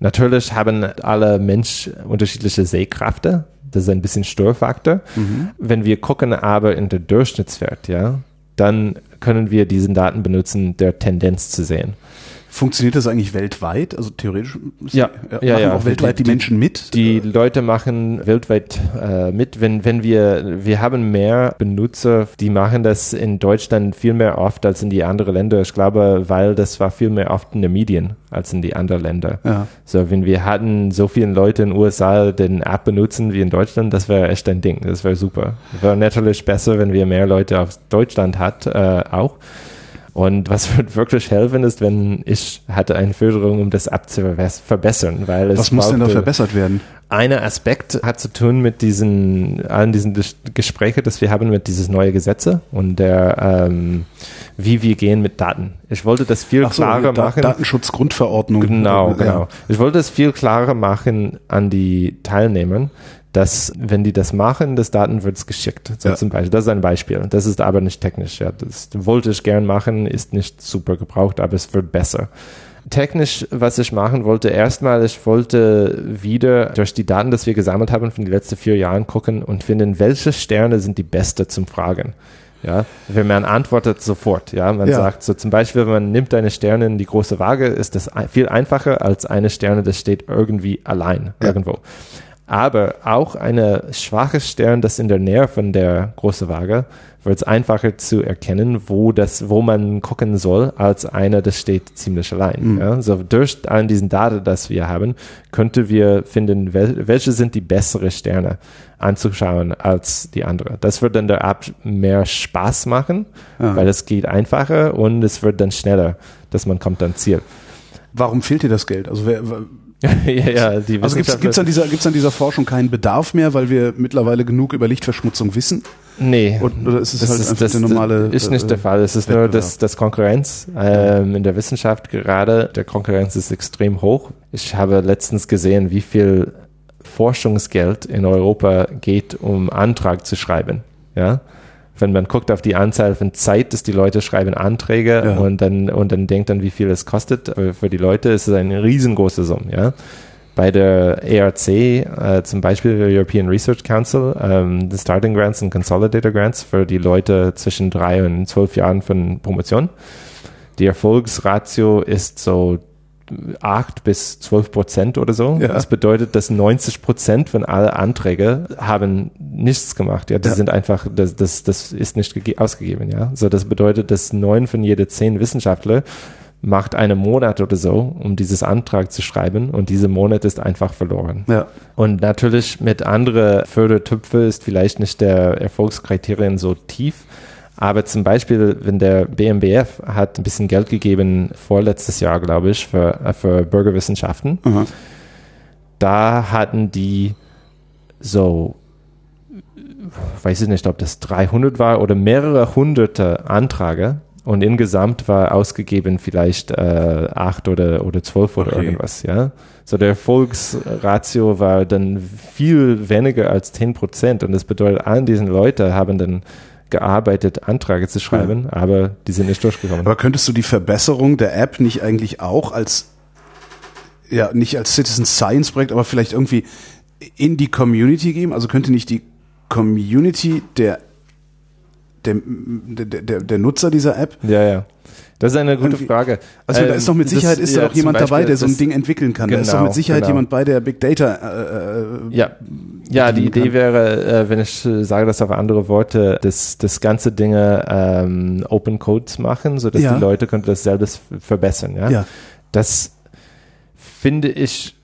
Natürlich haben alle Menschen unterschiedliche Sehkräfte. Das ist ein bisschen Störfaktor. Wenn wir gucken aber in der Durchschnittswert, ja, dann können wir diesen Daten benutzen, der Tendenz zu sehen. Funktioniert das eigentlich weltweit? Also theoretisch Ja, machen ja, ja. auch weltweit die, Die- Menschen mit? Die Leute machen weltweit äh, mit, wenn, wenn wir, wir haben mehr Benutzer, die machen das in Deutschland viel mehr oft als in die anderen Länder. Ich glaube, weil das war viel mehr oft in den Medien als in die anderen Länder. Ja. So, wenn wir hatten so viele Leute in den USA den App benutzen wie in Deutschland, das wäre echt ein Ding. Das wäre super. Wäre natürlich besser, wenn wir mehr Leute aus Deutschland hat, äh, auch. Und was (laughs) wird wirklich helfen, ist, wenn ich hatte eine Förderung, um das App zu verbess- verbessern, weil es Was muss denn da verbessert werden? einer Aspekt hat zu tun mit diesen, allen diesen Ges- Gespräche, dass wir haben mit dieses neue Gesetze und der, ähm, wie wir gehen mit Daten. Ich wollte das viel so, klarer Da- machen. Datenschutzgrundverordnung. Genau, Ja. genau. Ich wollte es viel klarer machen an die Teilnehmer, dass wenn die das machen, das Daten wird es geschickt. So Ja. zum Beispiel. Das ist ein Beispiel. Das ist aber nicht technisch. Ja. Das wollte ich gern machen, ist nicht super gebraucht, aber es wird besser. technisch, was ich machen wollte, erstmal, ich wollte wieder durch die Daten, die wir gesammelt haben von den letzten vier Jahren gucken und finden, welche Sterne sind die beste zum Fragen. Ja, wenn man antwortet sofort, ja, man ja. sagt so zum Beispiel, wenn man nimmt eine Sterne in die große Waage, ist das viel einfacher als eine Sterne, das steht irgendwie allein ja. irgendwo. Aber auch eine schwache Stern, das in der Nähe von der großen Waage, wird es einfacher zu erkennen, wo das, wo man gucken soll, als einer, das steht ziemlich allein. Mhm. Ja? So durch all diesen Daten, das wir haben, könnte wir finden, wel, welche sind die besseren Sterne anzuschauen als die andere. Das wird dann der App mehr Spaß machen, Aha. weil es geht einfacher und es wird dann schneller, dass man kommt ans Ziel. Warum fehlt dir das Geld? Also wer, (laughs) ja, ja, die also gibt es an, dieser, gibt's an dieser Forschung keinen Bedarf mehr, weil wir mittlerweile genug über Lichtverschmutzung wissen? Nee. Und, oder ist es das halt ist, das, normale ist nicht der Fall. Es ist Wettbewerb. nur das, das Konkurrenz ähm, in der Wissenschaft gerade. Der Konkurrenz ist extrem hoch. Ich habe letztens gesehen, wie viel Forschungsgeld in Europa geht, um Antrag zu schreiben. Ja wenn man guckt auf die Anzahl von Zeit, dass die Leute schreiben Anträge ja. und dann und dann denkt dann, wie viel es kostet für die Leute, ist es eine riesengroße Summe, ja. Bei der ERC, äh, zum Beispiel der European Research Council, ähm, die Starting Grants und Consolidator Grants für die Leute zwischen drei und zwölf Jahren von Promotion. Die Erfolgsratio ist so 8 bis 12 Prozent oder so. Ja. Das bedeutet, dass 90 Prozent von allen Anträgen haben nichts gemacht. Ja, die ja. sind einfach, das, das, das ist nicht ausgegeben. Ja, so das bedeutet, dass neun von jede zehn Wissenschaftler macht einen Monat oder so, um dieses Antrag zu schreiben und dieser Monat ist einfach verloren. Ja. Und natürlich mit anderen Fördertöpfe ist vielleicht nicht der Erfolgskriterien so tief, aber zum Beispiel, wenn der BMBF hat ein bisschen Geld gegeben, vorletztes Jahr, glaube ich, für, für Bürgerwissenschaften, mhm. da hatten die so, weiß ich nicht, ob das 300 war oder mehrere hunderte Anträge und insgesamt war ausgegeben vielleicht äh, acht oder, oder zwölf oder okay. irgendwas, ja. So der Erfolgsratio war dann viel weniger als 10 Prozent und das bedeutet, all diesen Leute haben dann gearbeitet, Anträge zu schreiben, ja. aber die sind nicht durchgekommen. Aber könntest du die Verbesserung der App nicht eigentlich auch als, ja, nicht als Citizen Science Projekt, aber vielleicht irgendwie in die Community geben? Also könnte nicht die Community der, der, der, der, der Nutzer dieser App ja, ja. Das ist eine gute Frage. Also da ist doch mit ähm, Sicherheit das, ist da ja, doch jemand dabei, der so ein Ding entwickeln kann. Genau, da ist doch mit genau, Sicherheit genau. jemand bei, der Big Data. Äh, äh, ja, ja. Die Idee kann. wäre, äh, wenn ich äh, sage das auf andere Worte, dass das ganze Dinge ähm, Open Codes machen, so dass ja. die Leute können das selbst verbessern. Ja. ja. Das finde ich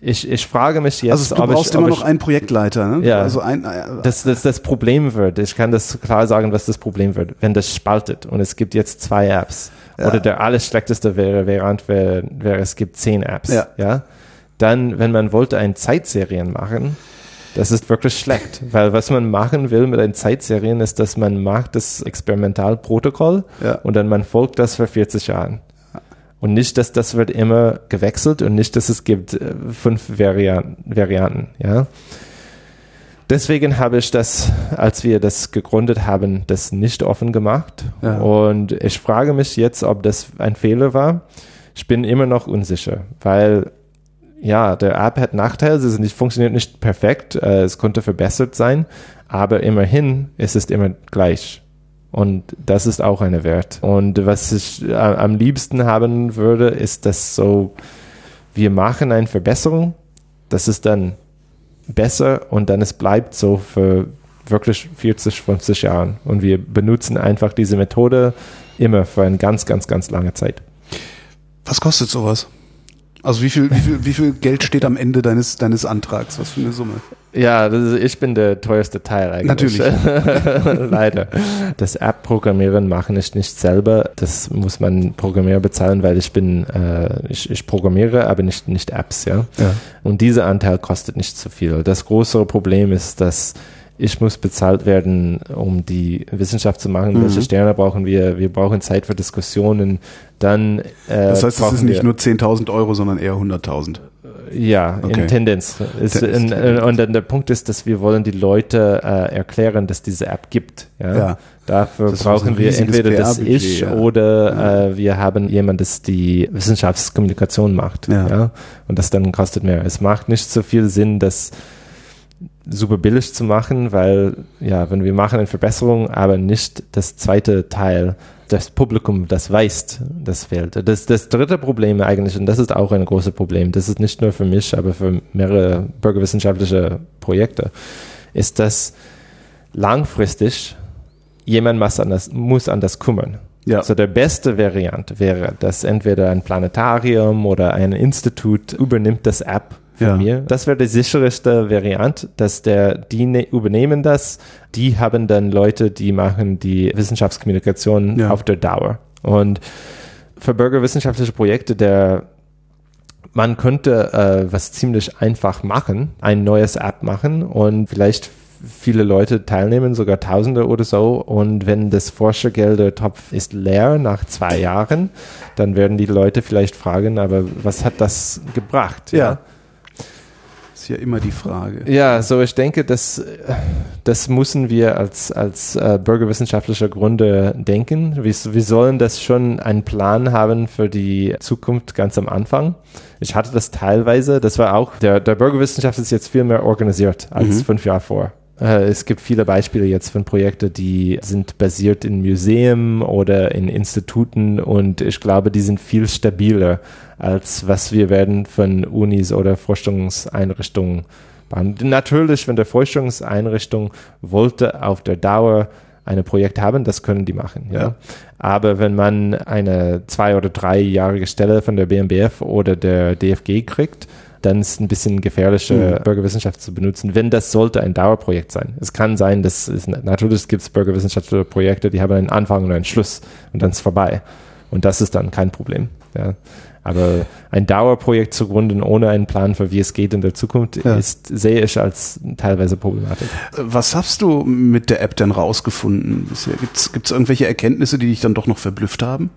ich, ich frage mich jetzt, also du ob brauchst ich, immer noch einen Projektleiter, ne? Ja. Also ein, äh, das, das, das Problem wird, ich kann das klar sagen, was das Problem wird, wenn das spaltet und es gibt jetzt zwei Apps ja. oder der alles schlechteste wäre, Variant wäre, wäre, es gibt zehn Apps, ja. ja? Dann, wenn man wollte, ein Zeitserien machen, das ist wirklich schlecht, (laughs) weil was man machen will mit den Zeitserien ist, dass man macht das Experimentalprotokoll ja. und dann man folgt das für 40 Jahren. Und nicht, dass das wird immer gewechselt und nicht, dass es gibt äh, fünf Varianten, Varianten, ja. Deswegen habe ich das, als wir das gegründet haben, das nicht offen gemacht. Ja. Und ich frage mich jetzt, ob das ein Fehler war. Ich bin immer noch unsicher, weil ja, der App hat Nachteile, es nicht, funktioniert nicht perfekt, äh, es konnte verbessert sein, aber immerhin ist es immer gleich. Und das ist auch eine Wert. Und was ich äh, am liebsten haben würde, ist, dass so, wir machen eine Verbesserung, das ist dann besser und dann es bleibt so für wirklich 40, 50 Jahren. Und wir benutzen einfach diese Methode immer für eine ganz, ganz, ganz lange Zeit. Was kostet sowas? Also wie viel, wie viel, wie viel Geld steht am Ende deines, deines Antrags? Was für eine Summe? Ja, ist, ich bin der teuerste Teil eigentlich. Natürlich. (laughs) Leider. Das App-Programmieren machen ich nicht selber. Das muss man Programmierer bezahlen, weil ich bin, äh, ich, ich programmiere, aber nicht, nicht Apps, ja? ja. Und dieser Anteil kostet nicht zu viel. Das größere Problem ist, dass ich muss bezahlt werden, um die Wissenschaft zu machen. Mhm. Welche Sterne brauchen wir? Wir brauchen Zeit für Diskussionen. Dann. Äh, das heißt, es ist nicht nur 10.000 Euro, sondern eher 100.000. Ja, okay. in Tendenz. Ist, in, und dann der Punkt ist, dass wir wollen die Leute äh, erklären, dass diese App gibt. Ja. ja. Dafür das brauchen wir entweder das Ich ja. oder ja. Äh, wir haben jemanden, das die Wissenschaftskommunikation macht. Ja. Und das dann kostet mehr. Es macht nicht so viel Sinn, das super billig zu machen, weil ja, wenn wir machen eine Verbesserung, aber nicht das zweite Teil, das Publikum, das weiß, das fehlt. Das, das dritte Problem eigentlich, und das ist auch ein großes Problem, das ist nicht nur für mich, aber für mehrere bürgerwissenschaftliche Projekte, ist, dass langfristig jemand muss an das, muss an das kümmern. Ja. Also der beste Variant wäre, dass entweder ein Planetarium oder ein Institut übernimmt das App von ja. mir. Das wäre die sicherste Variante, dass der, die ne, übernehmen das, die haben dann Leute, die machen die Wissenschaftskommunikation ja. auf der Dauer. Und für bürgerwissenschaftliche Projekte, der man könnte äh, was ziemlich einfach machen, ein neues App machen und vielleicht viele Leute teilnehmen, sogar Tausende oder so. Und wenn das Forschergelder-Topf ist leer nach zwei Jahren, dann werden die Leute vielleicht fragen, aber was hat das gebracht? Ja. ja? Ja immer die Frage. Ja, so ich denke, das, das müssen wir als, als äh, bürgerwissenschaftlicher Gründe denken. Wir, wir sollen das schon einen Plan haben für die Zukunft ganz am Anfang. Ich hatte das teilweise, das war auch, der, der Bürgerwissenschaft ist jetzt viel mehr organisiert als mhm. fünf Jahre vor. Äh, es gibt viele Beispiele jetzt von Projekten, die sind basiert in Museen oder in Instituten und ich glaube, die sind viel stabiler als was wir werden von Unis oder Forschungseinrichtungen machen. Natürlich, wenn der Forschungseinrichtung wollte auf der Dauer ein Projekt haben, das können die machen. Ja. ja. Aber wenn man eine zwei- oder dreijährige Stelle von der BMBF oder der DFG kriegt, dann ist es ein bisschen gefährliche mhm. Bürgerwissenschaft zu benutzen, wenn das sollte ein Dauerprojekt sein. Es kann sein, dass es natürlich gibt es bürgerwissenschaftliche Projekte, die haben einen Anfang und einen Schluss und dann ist es vorbei. Und das ist dann kein Problem. Ja. Aber ein Dauerprojekt zu gründen ohne einen Plan für wie es geht in der Zukunft ja. ist, sehe ich als teilweise problematisch. Was hast du mit der App denn rausgefunden bisher? Gibt es irgendwelche Erkenntnisse, die dich dann doch noch verblüfft haben?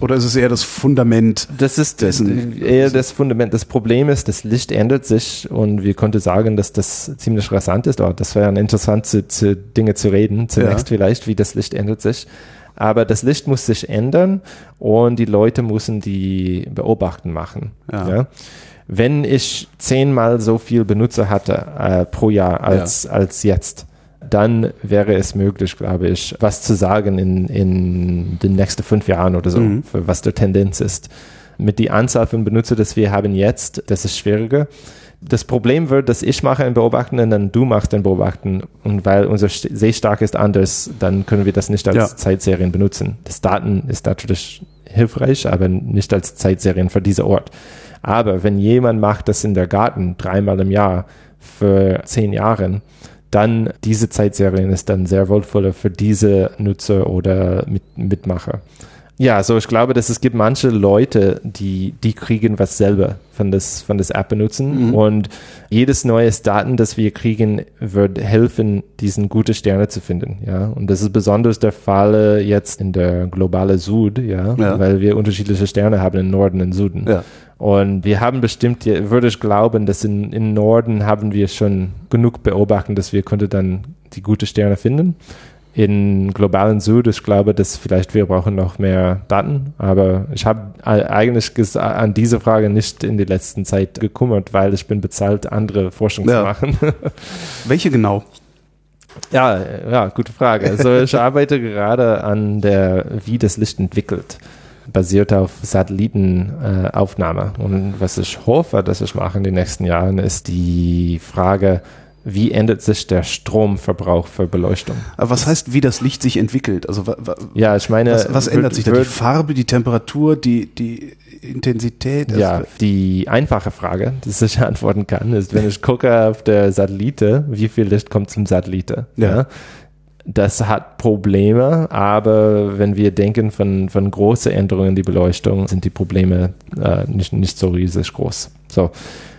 Oder ist es eher das Fundament? Das ist dessen? eher das Fundament. Das Problem ist, das Licht ändert sich und wir konnten sagen, dass das ziemlich rasant ist. Oh, das wäre interessant, zu, zu Dinge zu reden. Zunächst ja. vielleicht, wie das Licht ändert sich aber das Licht muss sich ändern und die Leute müssen die Beobachten machen. Ja. ja? Wenn ich zehnmal so viel Benutzer hatte äh, pro Jahr als, ja. als jetzt, dann wäre es möglich, glaube ich, was zu sagen in, in den nächsten fünf Jahren oder so, mhm. was der Tendenz ist. Mit der Anzahl von Benutzer, das wir haben jetzt, das ist schwieriger das Problem wird, dass ich mache ein Beobachten und dann du machst ein Beobachten. Und weil unser Sehstark ist anders, dann können wir das nicht als ja. Zeitserien benutzen. Das Daten ist natürlich hilfreich, aber nicht als Zeitserien für diesen Ort. Aber wenn jemand macht das in der Garten dreimal im Jahr für zehn Jahre, dann diese Zeitserien ist dann sehr wertvoller für diese Nutzer oder Mit Mitmacher. Ja, so ich glaube, dass es gibt manche Leute, die, die kriegen was selber von das, von das App benutzen. Mhm. Und jedes neues Daten, das wir kriegen, wird helfen, diesen gute Sterne zu finden. Ja, und das ist besonders der Fall jetzt in der globale Süd, ja, ja. weil wir unterschiedliche Sterne haben im Norden und Süden. Ja. Und wir haben bestimmt, würde ich glauben, dass in, in Norden haben wir schon genug beobachten, dass wir könnte dann die gute Sterne finden in globalen Süd, ich glaube, dass vielleicht wir brauchen noch mehr Daten, aber ich habe eigentlich an diese Frage nicht in der letzten Zeit gekümmert, weil ich bin bezahlt, andere Forschung ja. zu machen. (laughs) Welche genau? Ja, ja, gute Frage. Also ich arbeite gerade an der, wie das Licht entwickelt, basiert auf Satellitenaufnahme. Äh, Und was ich hoffe, dass ich mache in den nächsten Jahren, ist die Frage, wie ändert sich der Stromverbrauch für Beleuchtung? Aber was heißt, wie das Licht sich entwickelt? Also ja, ich meine, was, was ändert sich da? Die Farbe, die Temperatur, die die Intensität? Also ja, die einfache Frage, die ich (laughs) antworten kann, ist, wenn ich gucke auf der Satellite, wie viel Licht kommt zum Satellite? Ja. ja? Das hat Probleme, aber wenn wir denken von, von großen Änderungen in die Beleuchtung, sind die Probleme äh, nicht, nicht so riesig groß. So,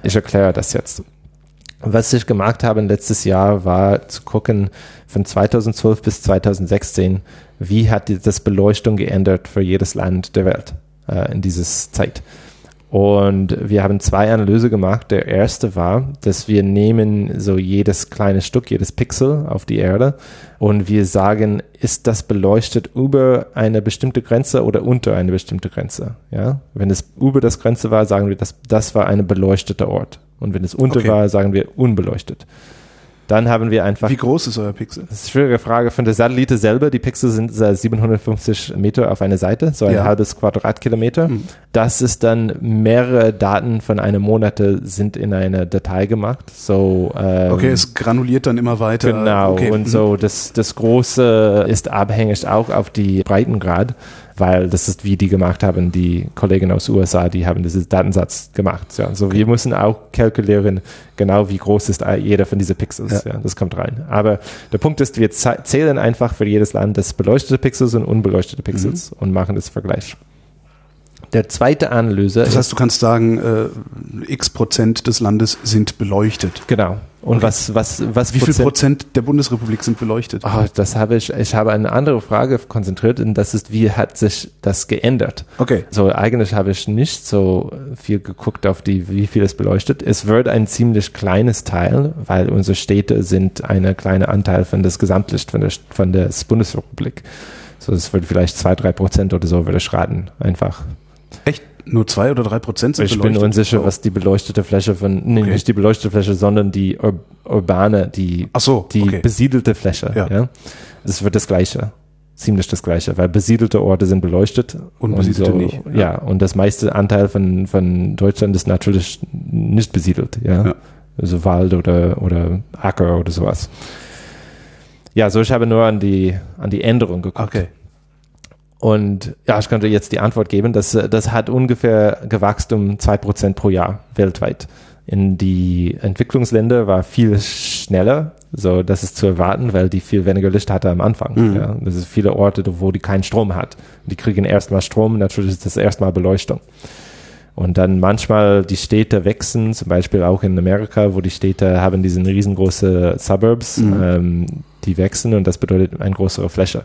ich erkläre das jetzt. Was ich gemacht habe letztes Jahr war zu gucken von 2012 bis 2016, wie hat das Beleuchtung geändert für jedes Land der Welt äh, in dieser Zeit. Und wir haben zwei Analyse gemacht. Der erste war, dass wir nehmen so jedes kleine Stück, jedes Pixel auf die Erde und wir sagen, ist das beleuchtet über eine bestimmte Grenze oder unter eine bestimmte Grenze? Ja, wenn es über das Grenze war, sagen wir, das, das war ein beleuchteter Ort. Und wenn es unter Okay. war, sagen wir unbeleuchtet. Dann haben wir einfach Wie groß ist euer Pixel? das ist eine schwierige Frage von der Satellite selber. Die Pixel sind äh, 750 Meter auf einer Seite, so ein Ja. halbes Quadratkilometer. Mhm. Das ist dann mehrere Daten von einem Monate sind in eine Datei gemacht. So, ähm, Okay, es granuliert dann immer weiter. Genau, Okay. und mhm. so das, das Große ist abhängig auch auf die Breitengrad, weil das ist, wie die gemacht haben, die Kollegen aus USA, die haben diesen Datensatz gemacht. Ja, so wir müssen auch kalkulieren, genau wie groß ist jeder von diesen Pixels. Ja. das kommt rein. Aber der Punkt ist, wir zählen einfach für jedes Land das beleuchtete Pixels und unbeleuchtete Pixels Mhm. und machen das Vergleich. Der zweite Analyse Das heißt, du kannst sagen, äh, x Prozent des Landes sind beleuchtet. genau. Und was was was Wie viel Prozent der Bundesrepublik sind beleuchtet? Oh, das habe ich, ich habe eine andere Frage konzentriert und das ist, wie hat sich das geändert? Okay. So, eigentlich habe ich nicht so viel geguckt auf die, wie viel es beleuchtet. Es wird ein ziemlich kleines Teil, weil unsere Städte sind ein kleiner Anteil von das Gesamtlicht von der, von der Bundesrepublik. So, es wird vielleicht zwei, drei Prozent oder so, würde ich raten, einfach. Echt? Nur zwei oder drei Prozent sind Ich bin unsicher, was die beleuchtete Fläche von, nee, Okay. nicht die beleuchtete Fläche, sondern die ur urbane, die Ach so, die okay. besiedelte Fläche. Ja. Ja. Das wird das Gleiche. Ziemlich das Gleiche, weil besiedelte Orte sind beleuchtet. Unbesiedelte und nicht, Ja. ja. und das meiste Anteil von, von Deutschland ist natürlich nicht besiedelt. Ja. Ja. Also Wald oder, oder Acker oder sowas. Ja, so ich habe nur an die, an die Änderung geguckt. Okay. Und ja, ich könnte jetzt die Antwort geben, dass äh, das hat ungefähr gewachsen um zwei Prozent pro Jahr weltweit. In die Entwicklungsländer war viel schneller, so das ist zu erwarten, weil die viel weniger Licht hatte am Anfang. Mhm. Ja. Das ist viele Orte, wo die keinen Strom hat. Die kriegen erstmal Strom, natürlich ist das erstmal Beleuchtung. Und dann manchmal die Städte wechseln, zum Beispiel auch in Amerika, wo die Städte haben diesen riesengroße Suburbs, Mhm. ähm, die wechseln und das bedeutet eine größere Fläche.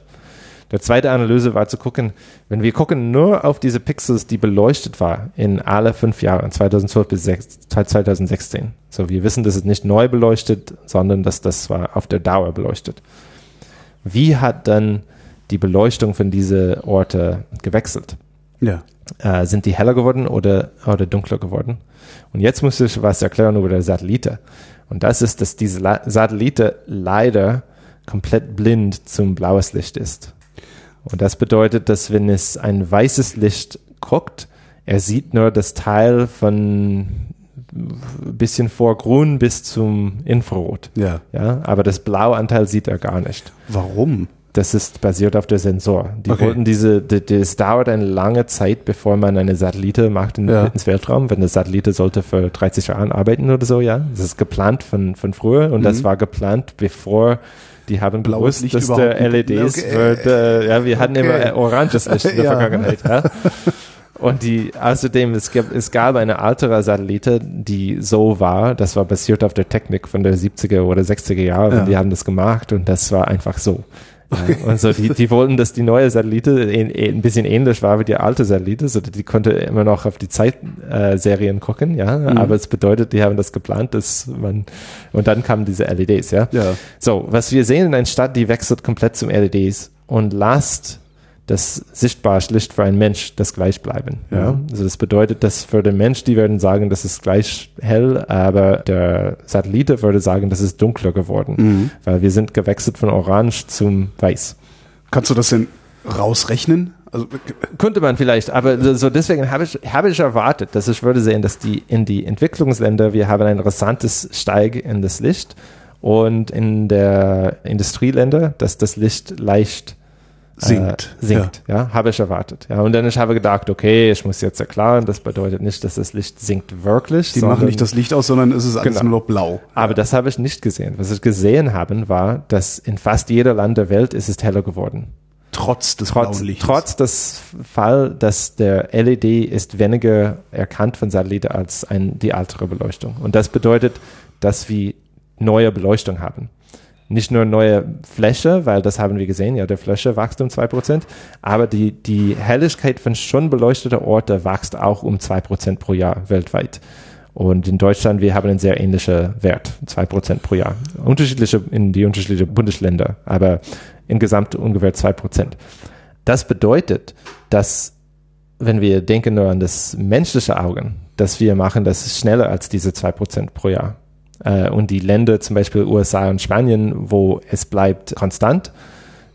Der zweite Analyse war zu gucken, wenn wir gucken nur auf diese Pixels, die beleuchtet war in alle fünf Jahren, 2012 bis 6 2016. So, wir wissen, dass es nicht neu beleuchtet, sondern dass das war auf der Dauer beleuchtet. Wie hat dann die Beleuchtung von diese Orte gewechselt? Ja. Äh, sind die heller geworden oder, oder dunkler geworden? Und jetzt muss ich was erklären über die Satellite. Und das ist, dass diese La Satellite leider komplett blind zum blaues Licht ist. Und das bedeutet, dass wenn es ein weißes Licht guckt, er sieht nur das Teil von ein bisschen vor grün bis zum Infrarot. Ja. Ja, aber das blaue Anteil sieht er gar nicht. Warum? Das ist basiert auf der Sensor. Die Okay. wollten diese, die, die, es dauert eine lange Zeit, bevor man eine Satellite macht in, Ja. ins Weltraum. Wenn eine Satellite sollte für 30 Jahre arbeiten oder so, ja. Das ist geplant von, von früher und das Mhm. war geplant, bevor die haben Blaues gewusst, Licht dass der LEDs Okay. wird, äh, ja, wir hatten Okay. immer äh, oranges Licht in der (laughs) Ja. Vergangenheit, ja. Und die, außerdem, es gab, es gab eine ältere Satellite, die so war, das war basiert auf der Technik von der 70er oder 60er Jahre, Ja. die haben das gemacht und das war einfach so. Ja, und so, die, die wollten, dass die neue Satellite ein bisschen ähnlich war wie die alte Satellite, so die konnte immer noch auf die Zeitserien äh, gucken, ja, Mhm. aber es bedeutet, die haben das geplant, dass man, und dann kamen diese LEDs, ja. Ja. So, was wir sehen in einer Stadt, die wechselt komplett zum LEDs und lasst das sichtbare Licht für einen Mensch das gleich bleiben. Ja. Ja. Also das bedeutet, dass für den Mensch, die werden sagen, das ist gleich hell, aber der Satellite würde sagen, das ist dunkler geworden, Mhm. weil wir sind gewechselt von orange zum weiß. Kannst du das denn rausrechnen? Also, Könnte man vielleicht, aber so deswegen habe ich, habe ich erwartet, dass ich würde sehen, dass die in die Entwicklungsländer, wir haben ein rasantes Steig in das Licht und in der Industrieländer, dass das Licht leicht sinkt. Äh, sinkt, ja. habe ich erwartet. Ja, und dann ich habe gedacht, okay, ich muss jetzt erklären, das bedeutet nicht, dass das Licht sinkt wirklich. Die sondern, machen nicht das Licht aus, sondern es ist alles Genau. nur noch blau. Aber das habe ich nicht gesehen. Was ich gesehen habe, war, dass in fast jeder Land der Welt ist es heller geworden. Trotz des Trotz, blauen Lichts. trotz des Fall, dass der LED ist weniger erkannt von Satelliten als ein, die ältere Beleuchtung. Und das bedeutet, dass wir neue Beleuchtung haben. Nicht nur neue Fläche, weil das haben wir gesehen, ja, der Fläche wächst um 2%, aber die, die Helligkeit von schon beleuchteten Orten wächst auch um 2% pro Jahr weltweit. Und in Deutschland, wir haben einen sehr ähnlichen Wert, 2% pro Jahr. Unterschiedliche in die unterschiedlichen Bundesländer, aber insgesamt ungefähr 2%. Das bedeutet, dass wenn wir denken nur an das menschliche Augen, dass wir machen das schneller als diese 2% pro Jahr. Äh, und die Länder, zum Beispiel USA und Spanien, wo es bleibt konstant,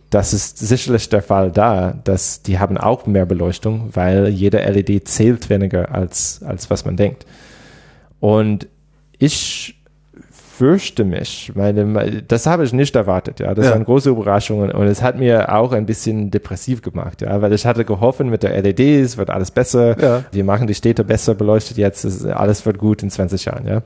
das ist sicherlich der Fall da, dass die haben auch mehr Beleuchtung, weil jede LED zählt weniger als, als was man denkt. Und ich fürchte mich, meine, das habe ich nicht erwartet, ja. Das ja. waren große Überraschungen und es hat mir auch ein bisschen depressiv gemacht, ja, weil ich hatte gehofft, mit der LED, es wird alles besser, ja. wir machen die Städte besser beleuchtet jetzt, es, alles wird gut in 20 Jahren, ja.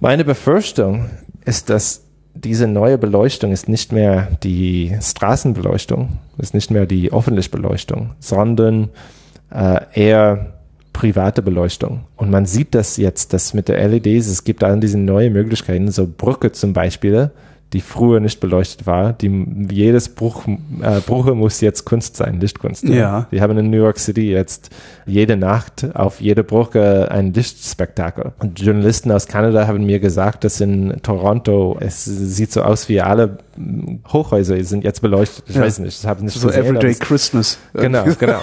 Meine Befürchtung ist, dass diese neue Beleuchtung ist nicht mehr die Straßenbeleuchtung, ist nicht mehr die öffentliche Beleuchtung, sondern äh, eher private Beleuchtung. Und man sieht das jetzt, dass mit der LEDs, es gibt all diese neue Möglichkeiten, so Brücke zum Beispiel, die früher nicht beleuchtet war. Die, jedes Bruch, äh, Bruche muss jetzt Kunst sein, Lichtkunst. Ja. Die haben in New York City jetzt jede Nacht auf jede Brücke ein Lichtspektakel. Und Journalisten aus Kanada haben mir gesagt, dass in Toronto es sieht so aus wie alle Hochhäuser sind jetzt beleuchtet. Ich ja. weiß nicht, ich habe nicht so gesehen, Everyday Christmas. Genau, (laughs) genau.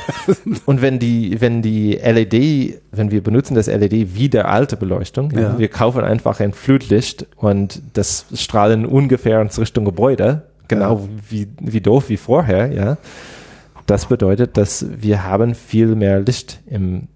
Und wenn die, wenn die LED, wenn wir benutzen das LED wie der alte Beleuchtung, ja. wir kaufen einfach ein Flutlicht und das strahlen ungefähr in Richtung Gebäude, genau ja. wie, wie doof wie vorher, ja. Das bedeutet, dass wir haben viel mehr Licht im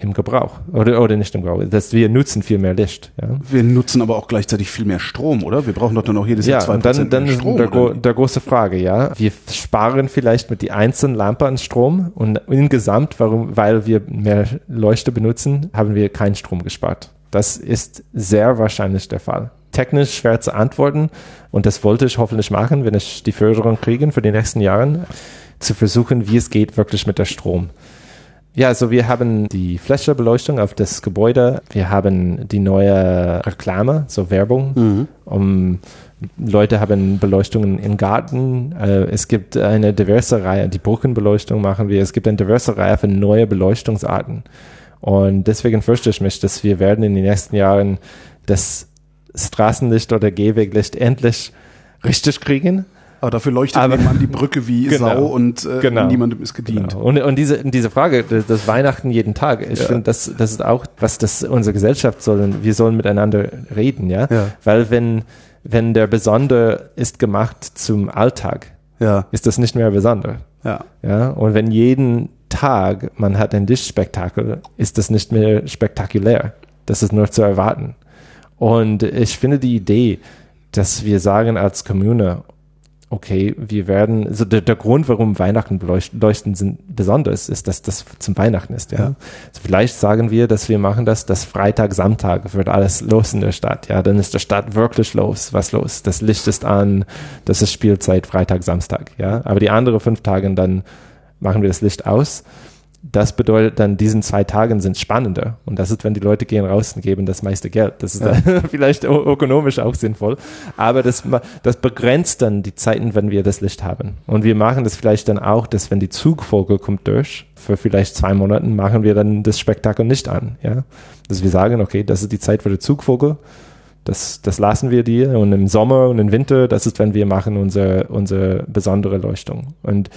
im Gebrauch oder, oder nicht im Gebrauch, dass wir nutzen viel mehr Licht. Ja. Wir nutzen aber auch gleichzeitig viel mehr Strom, oder? Wir brauchen doch dann auch jedes ja, Jahr zwei Prozent dann, dann Strom. Der, oder? der große Frage, ja. Wir sparen vielleicht mit die einzelnen Lampen an Strom und insgesamt, warum, weil wir mehr Leuchte benutzen, haben wir keinen Strom gespart. Das ist sehr wahrscheinlich der Fall. Technisch schwer zu antworten und das wollte ich hoffentlich machen, wenn ich die Förderung kriege für die nächsten Jahre, zu versuchen, wie es geht wirklich mit der Strom. Ja, also wir haben die Flächenbeleuchtung auf das Gebäude. Wir haben die neue Reklame, so Werbung. Mhm. Um, Leute haben Beleuchtungen im Garten. Äh, es gibt eine diverse Reihe, die Brückenbeleuchtung machen wir. Es gibt eine diverse Reihe von neue Beleuchtungsarten. Und deswegen fürchte ich mich, dass wir werden in den nächsten Jahren das Straßenlicht oder Gehweglicht endlich richtig kriegen. Aber dafür leuchtet aber, man die Brücke wie (laughs) genau, Sau und äh, genau, niemandem ist gedient. Genau. Und, und diese, diese Frage, das, Weihnachten jeden Tag, ich ja. finde, das, das ist auch, was das unsere Gesellschaft soll. Wir sollen miteinander reden, ja. ja. Weil wenn, wenn der Besondere ist gemacht zum Alltag, ja. ist das nicht mehr besonder. Ja. Ja. Und wenn jeden Tag man hat ein Lichtspektakel, ist das nicht mehr spektakulär. Das ist nur zu erwarten. Und ich finde die Idee, dass wir sagen als Kommune, okay, wir werden, also der, der Grund, warum Weihnachten leuchten sind besonders, ist, dass das zum Weihnachten ist, ja. ja. Also vielleicht sagen wir, dass wir machen das, dass Freitag, Samstag wird alles los in der Stadt, ja. Dann ist der Stadt wirklich los. Was los? Das Licht ist an, das ist Spielzeit Freitag, Samstag, ja. Aber die anderen fünf Tage dann machen wir das Licht aus das bedeutet dann, diesen zwei Tagen sind spannender. Und das ist, wenn die Leute gehen raus und geben das meiste Geld. Das ist ja. (laughs) vielleicht ökonomisch auch sinnvoll. Aber das, das begrenzt dann die Zeiten, wenn wir das Licht haben. Und wir machen das vielleicht dann auch, dass wenn die Zugvogel kommt durch, für vielleicht zwei Monaten, machen wir dann das Spektakel nicht an. Ja? Dass wir sagen, okay, das ist die Zeit für die Zugvogel. Das, das lassen wir dir. Und im Sommer und im Winter, das ist, wenn wir machen unsere, unsere besondere Leuchtung. Und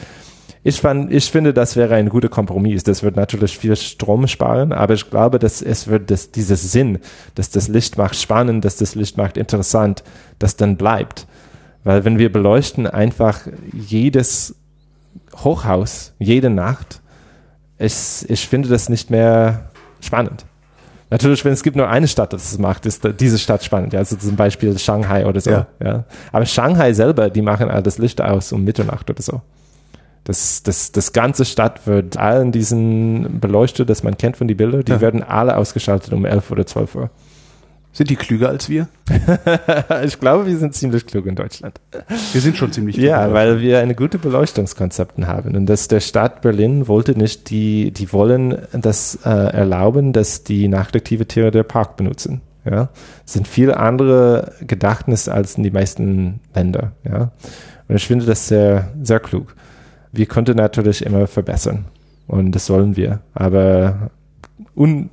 ich, fand, ich finde, das wäre ein guter Kompromiss. Das wird natürlich viel Strom sparen, aber ich glaube, dass es wird das, dieses Sinn, dass das Licht macht spannend, dass das Licht macht interessant, das dann bleibt. Weil wenn wir beleuchten einfach jedes Hochhaus, jede Nacht, ich, ich finde das nicht mehr spannend. Natürlich, wenn es gibt nur eine Stadt, das es macht, ist diese Stadt spannend. Ja, also zum Beispiel Shanghai oder so. Ja. ja. Aber Shanghai selber, die machen all das Licht aus um Mitternacht oder so. Das, das, das ganze Stadt wird allen diesen beleuchtet, das man kennt von die Bilder, die ja. werden alle ausgeschaltet um 11 oder 12 Uhr. Sind die klüger als wir? (laughs) ich glaube, wir sind ziemlich klug in Deutschland. Wir sind schon ziemlich klug. Ja, weil wir eine gute Beleuchtungskonzepten haben. Und das der Stadt Berlin wollte nicht, die, die wollen das äh, erlauben, dass die nachtaktive Tiere der Park benutzen. ja, sind viel andere Gedächtnis als in die meisten Länder, ja. Und ich finde das sehr, sehr klug. Wir könnten natürlich immer verbessern. Und das sollen wir. Aber un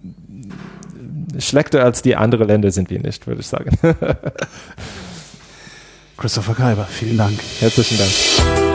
schlechter als die anderen Länder sind wir nicht, würde ich sagen. (laughs) Christopher Kaiber, vielen Dank. Herzlichen Dank.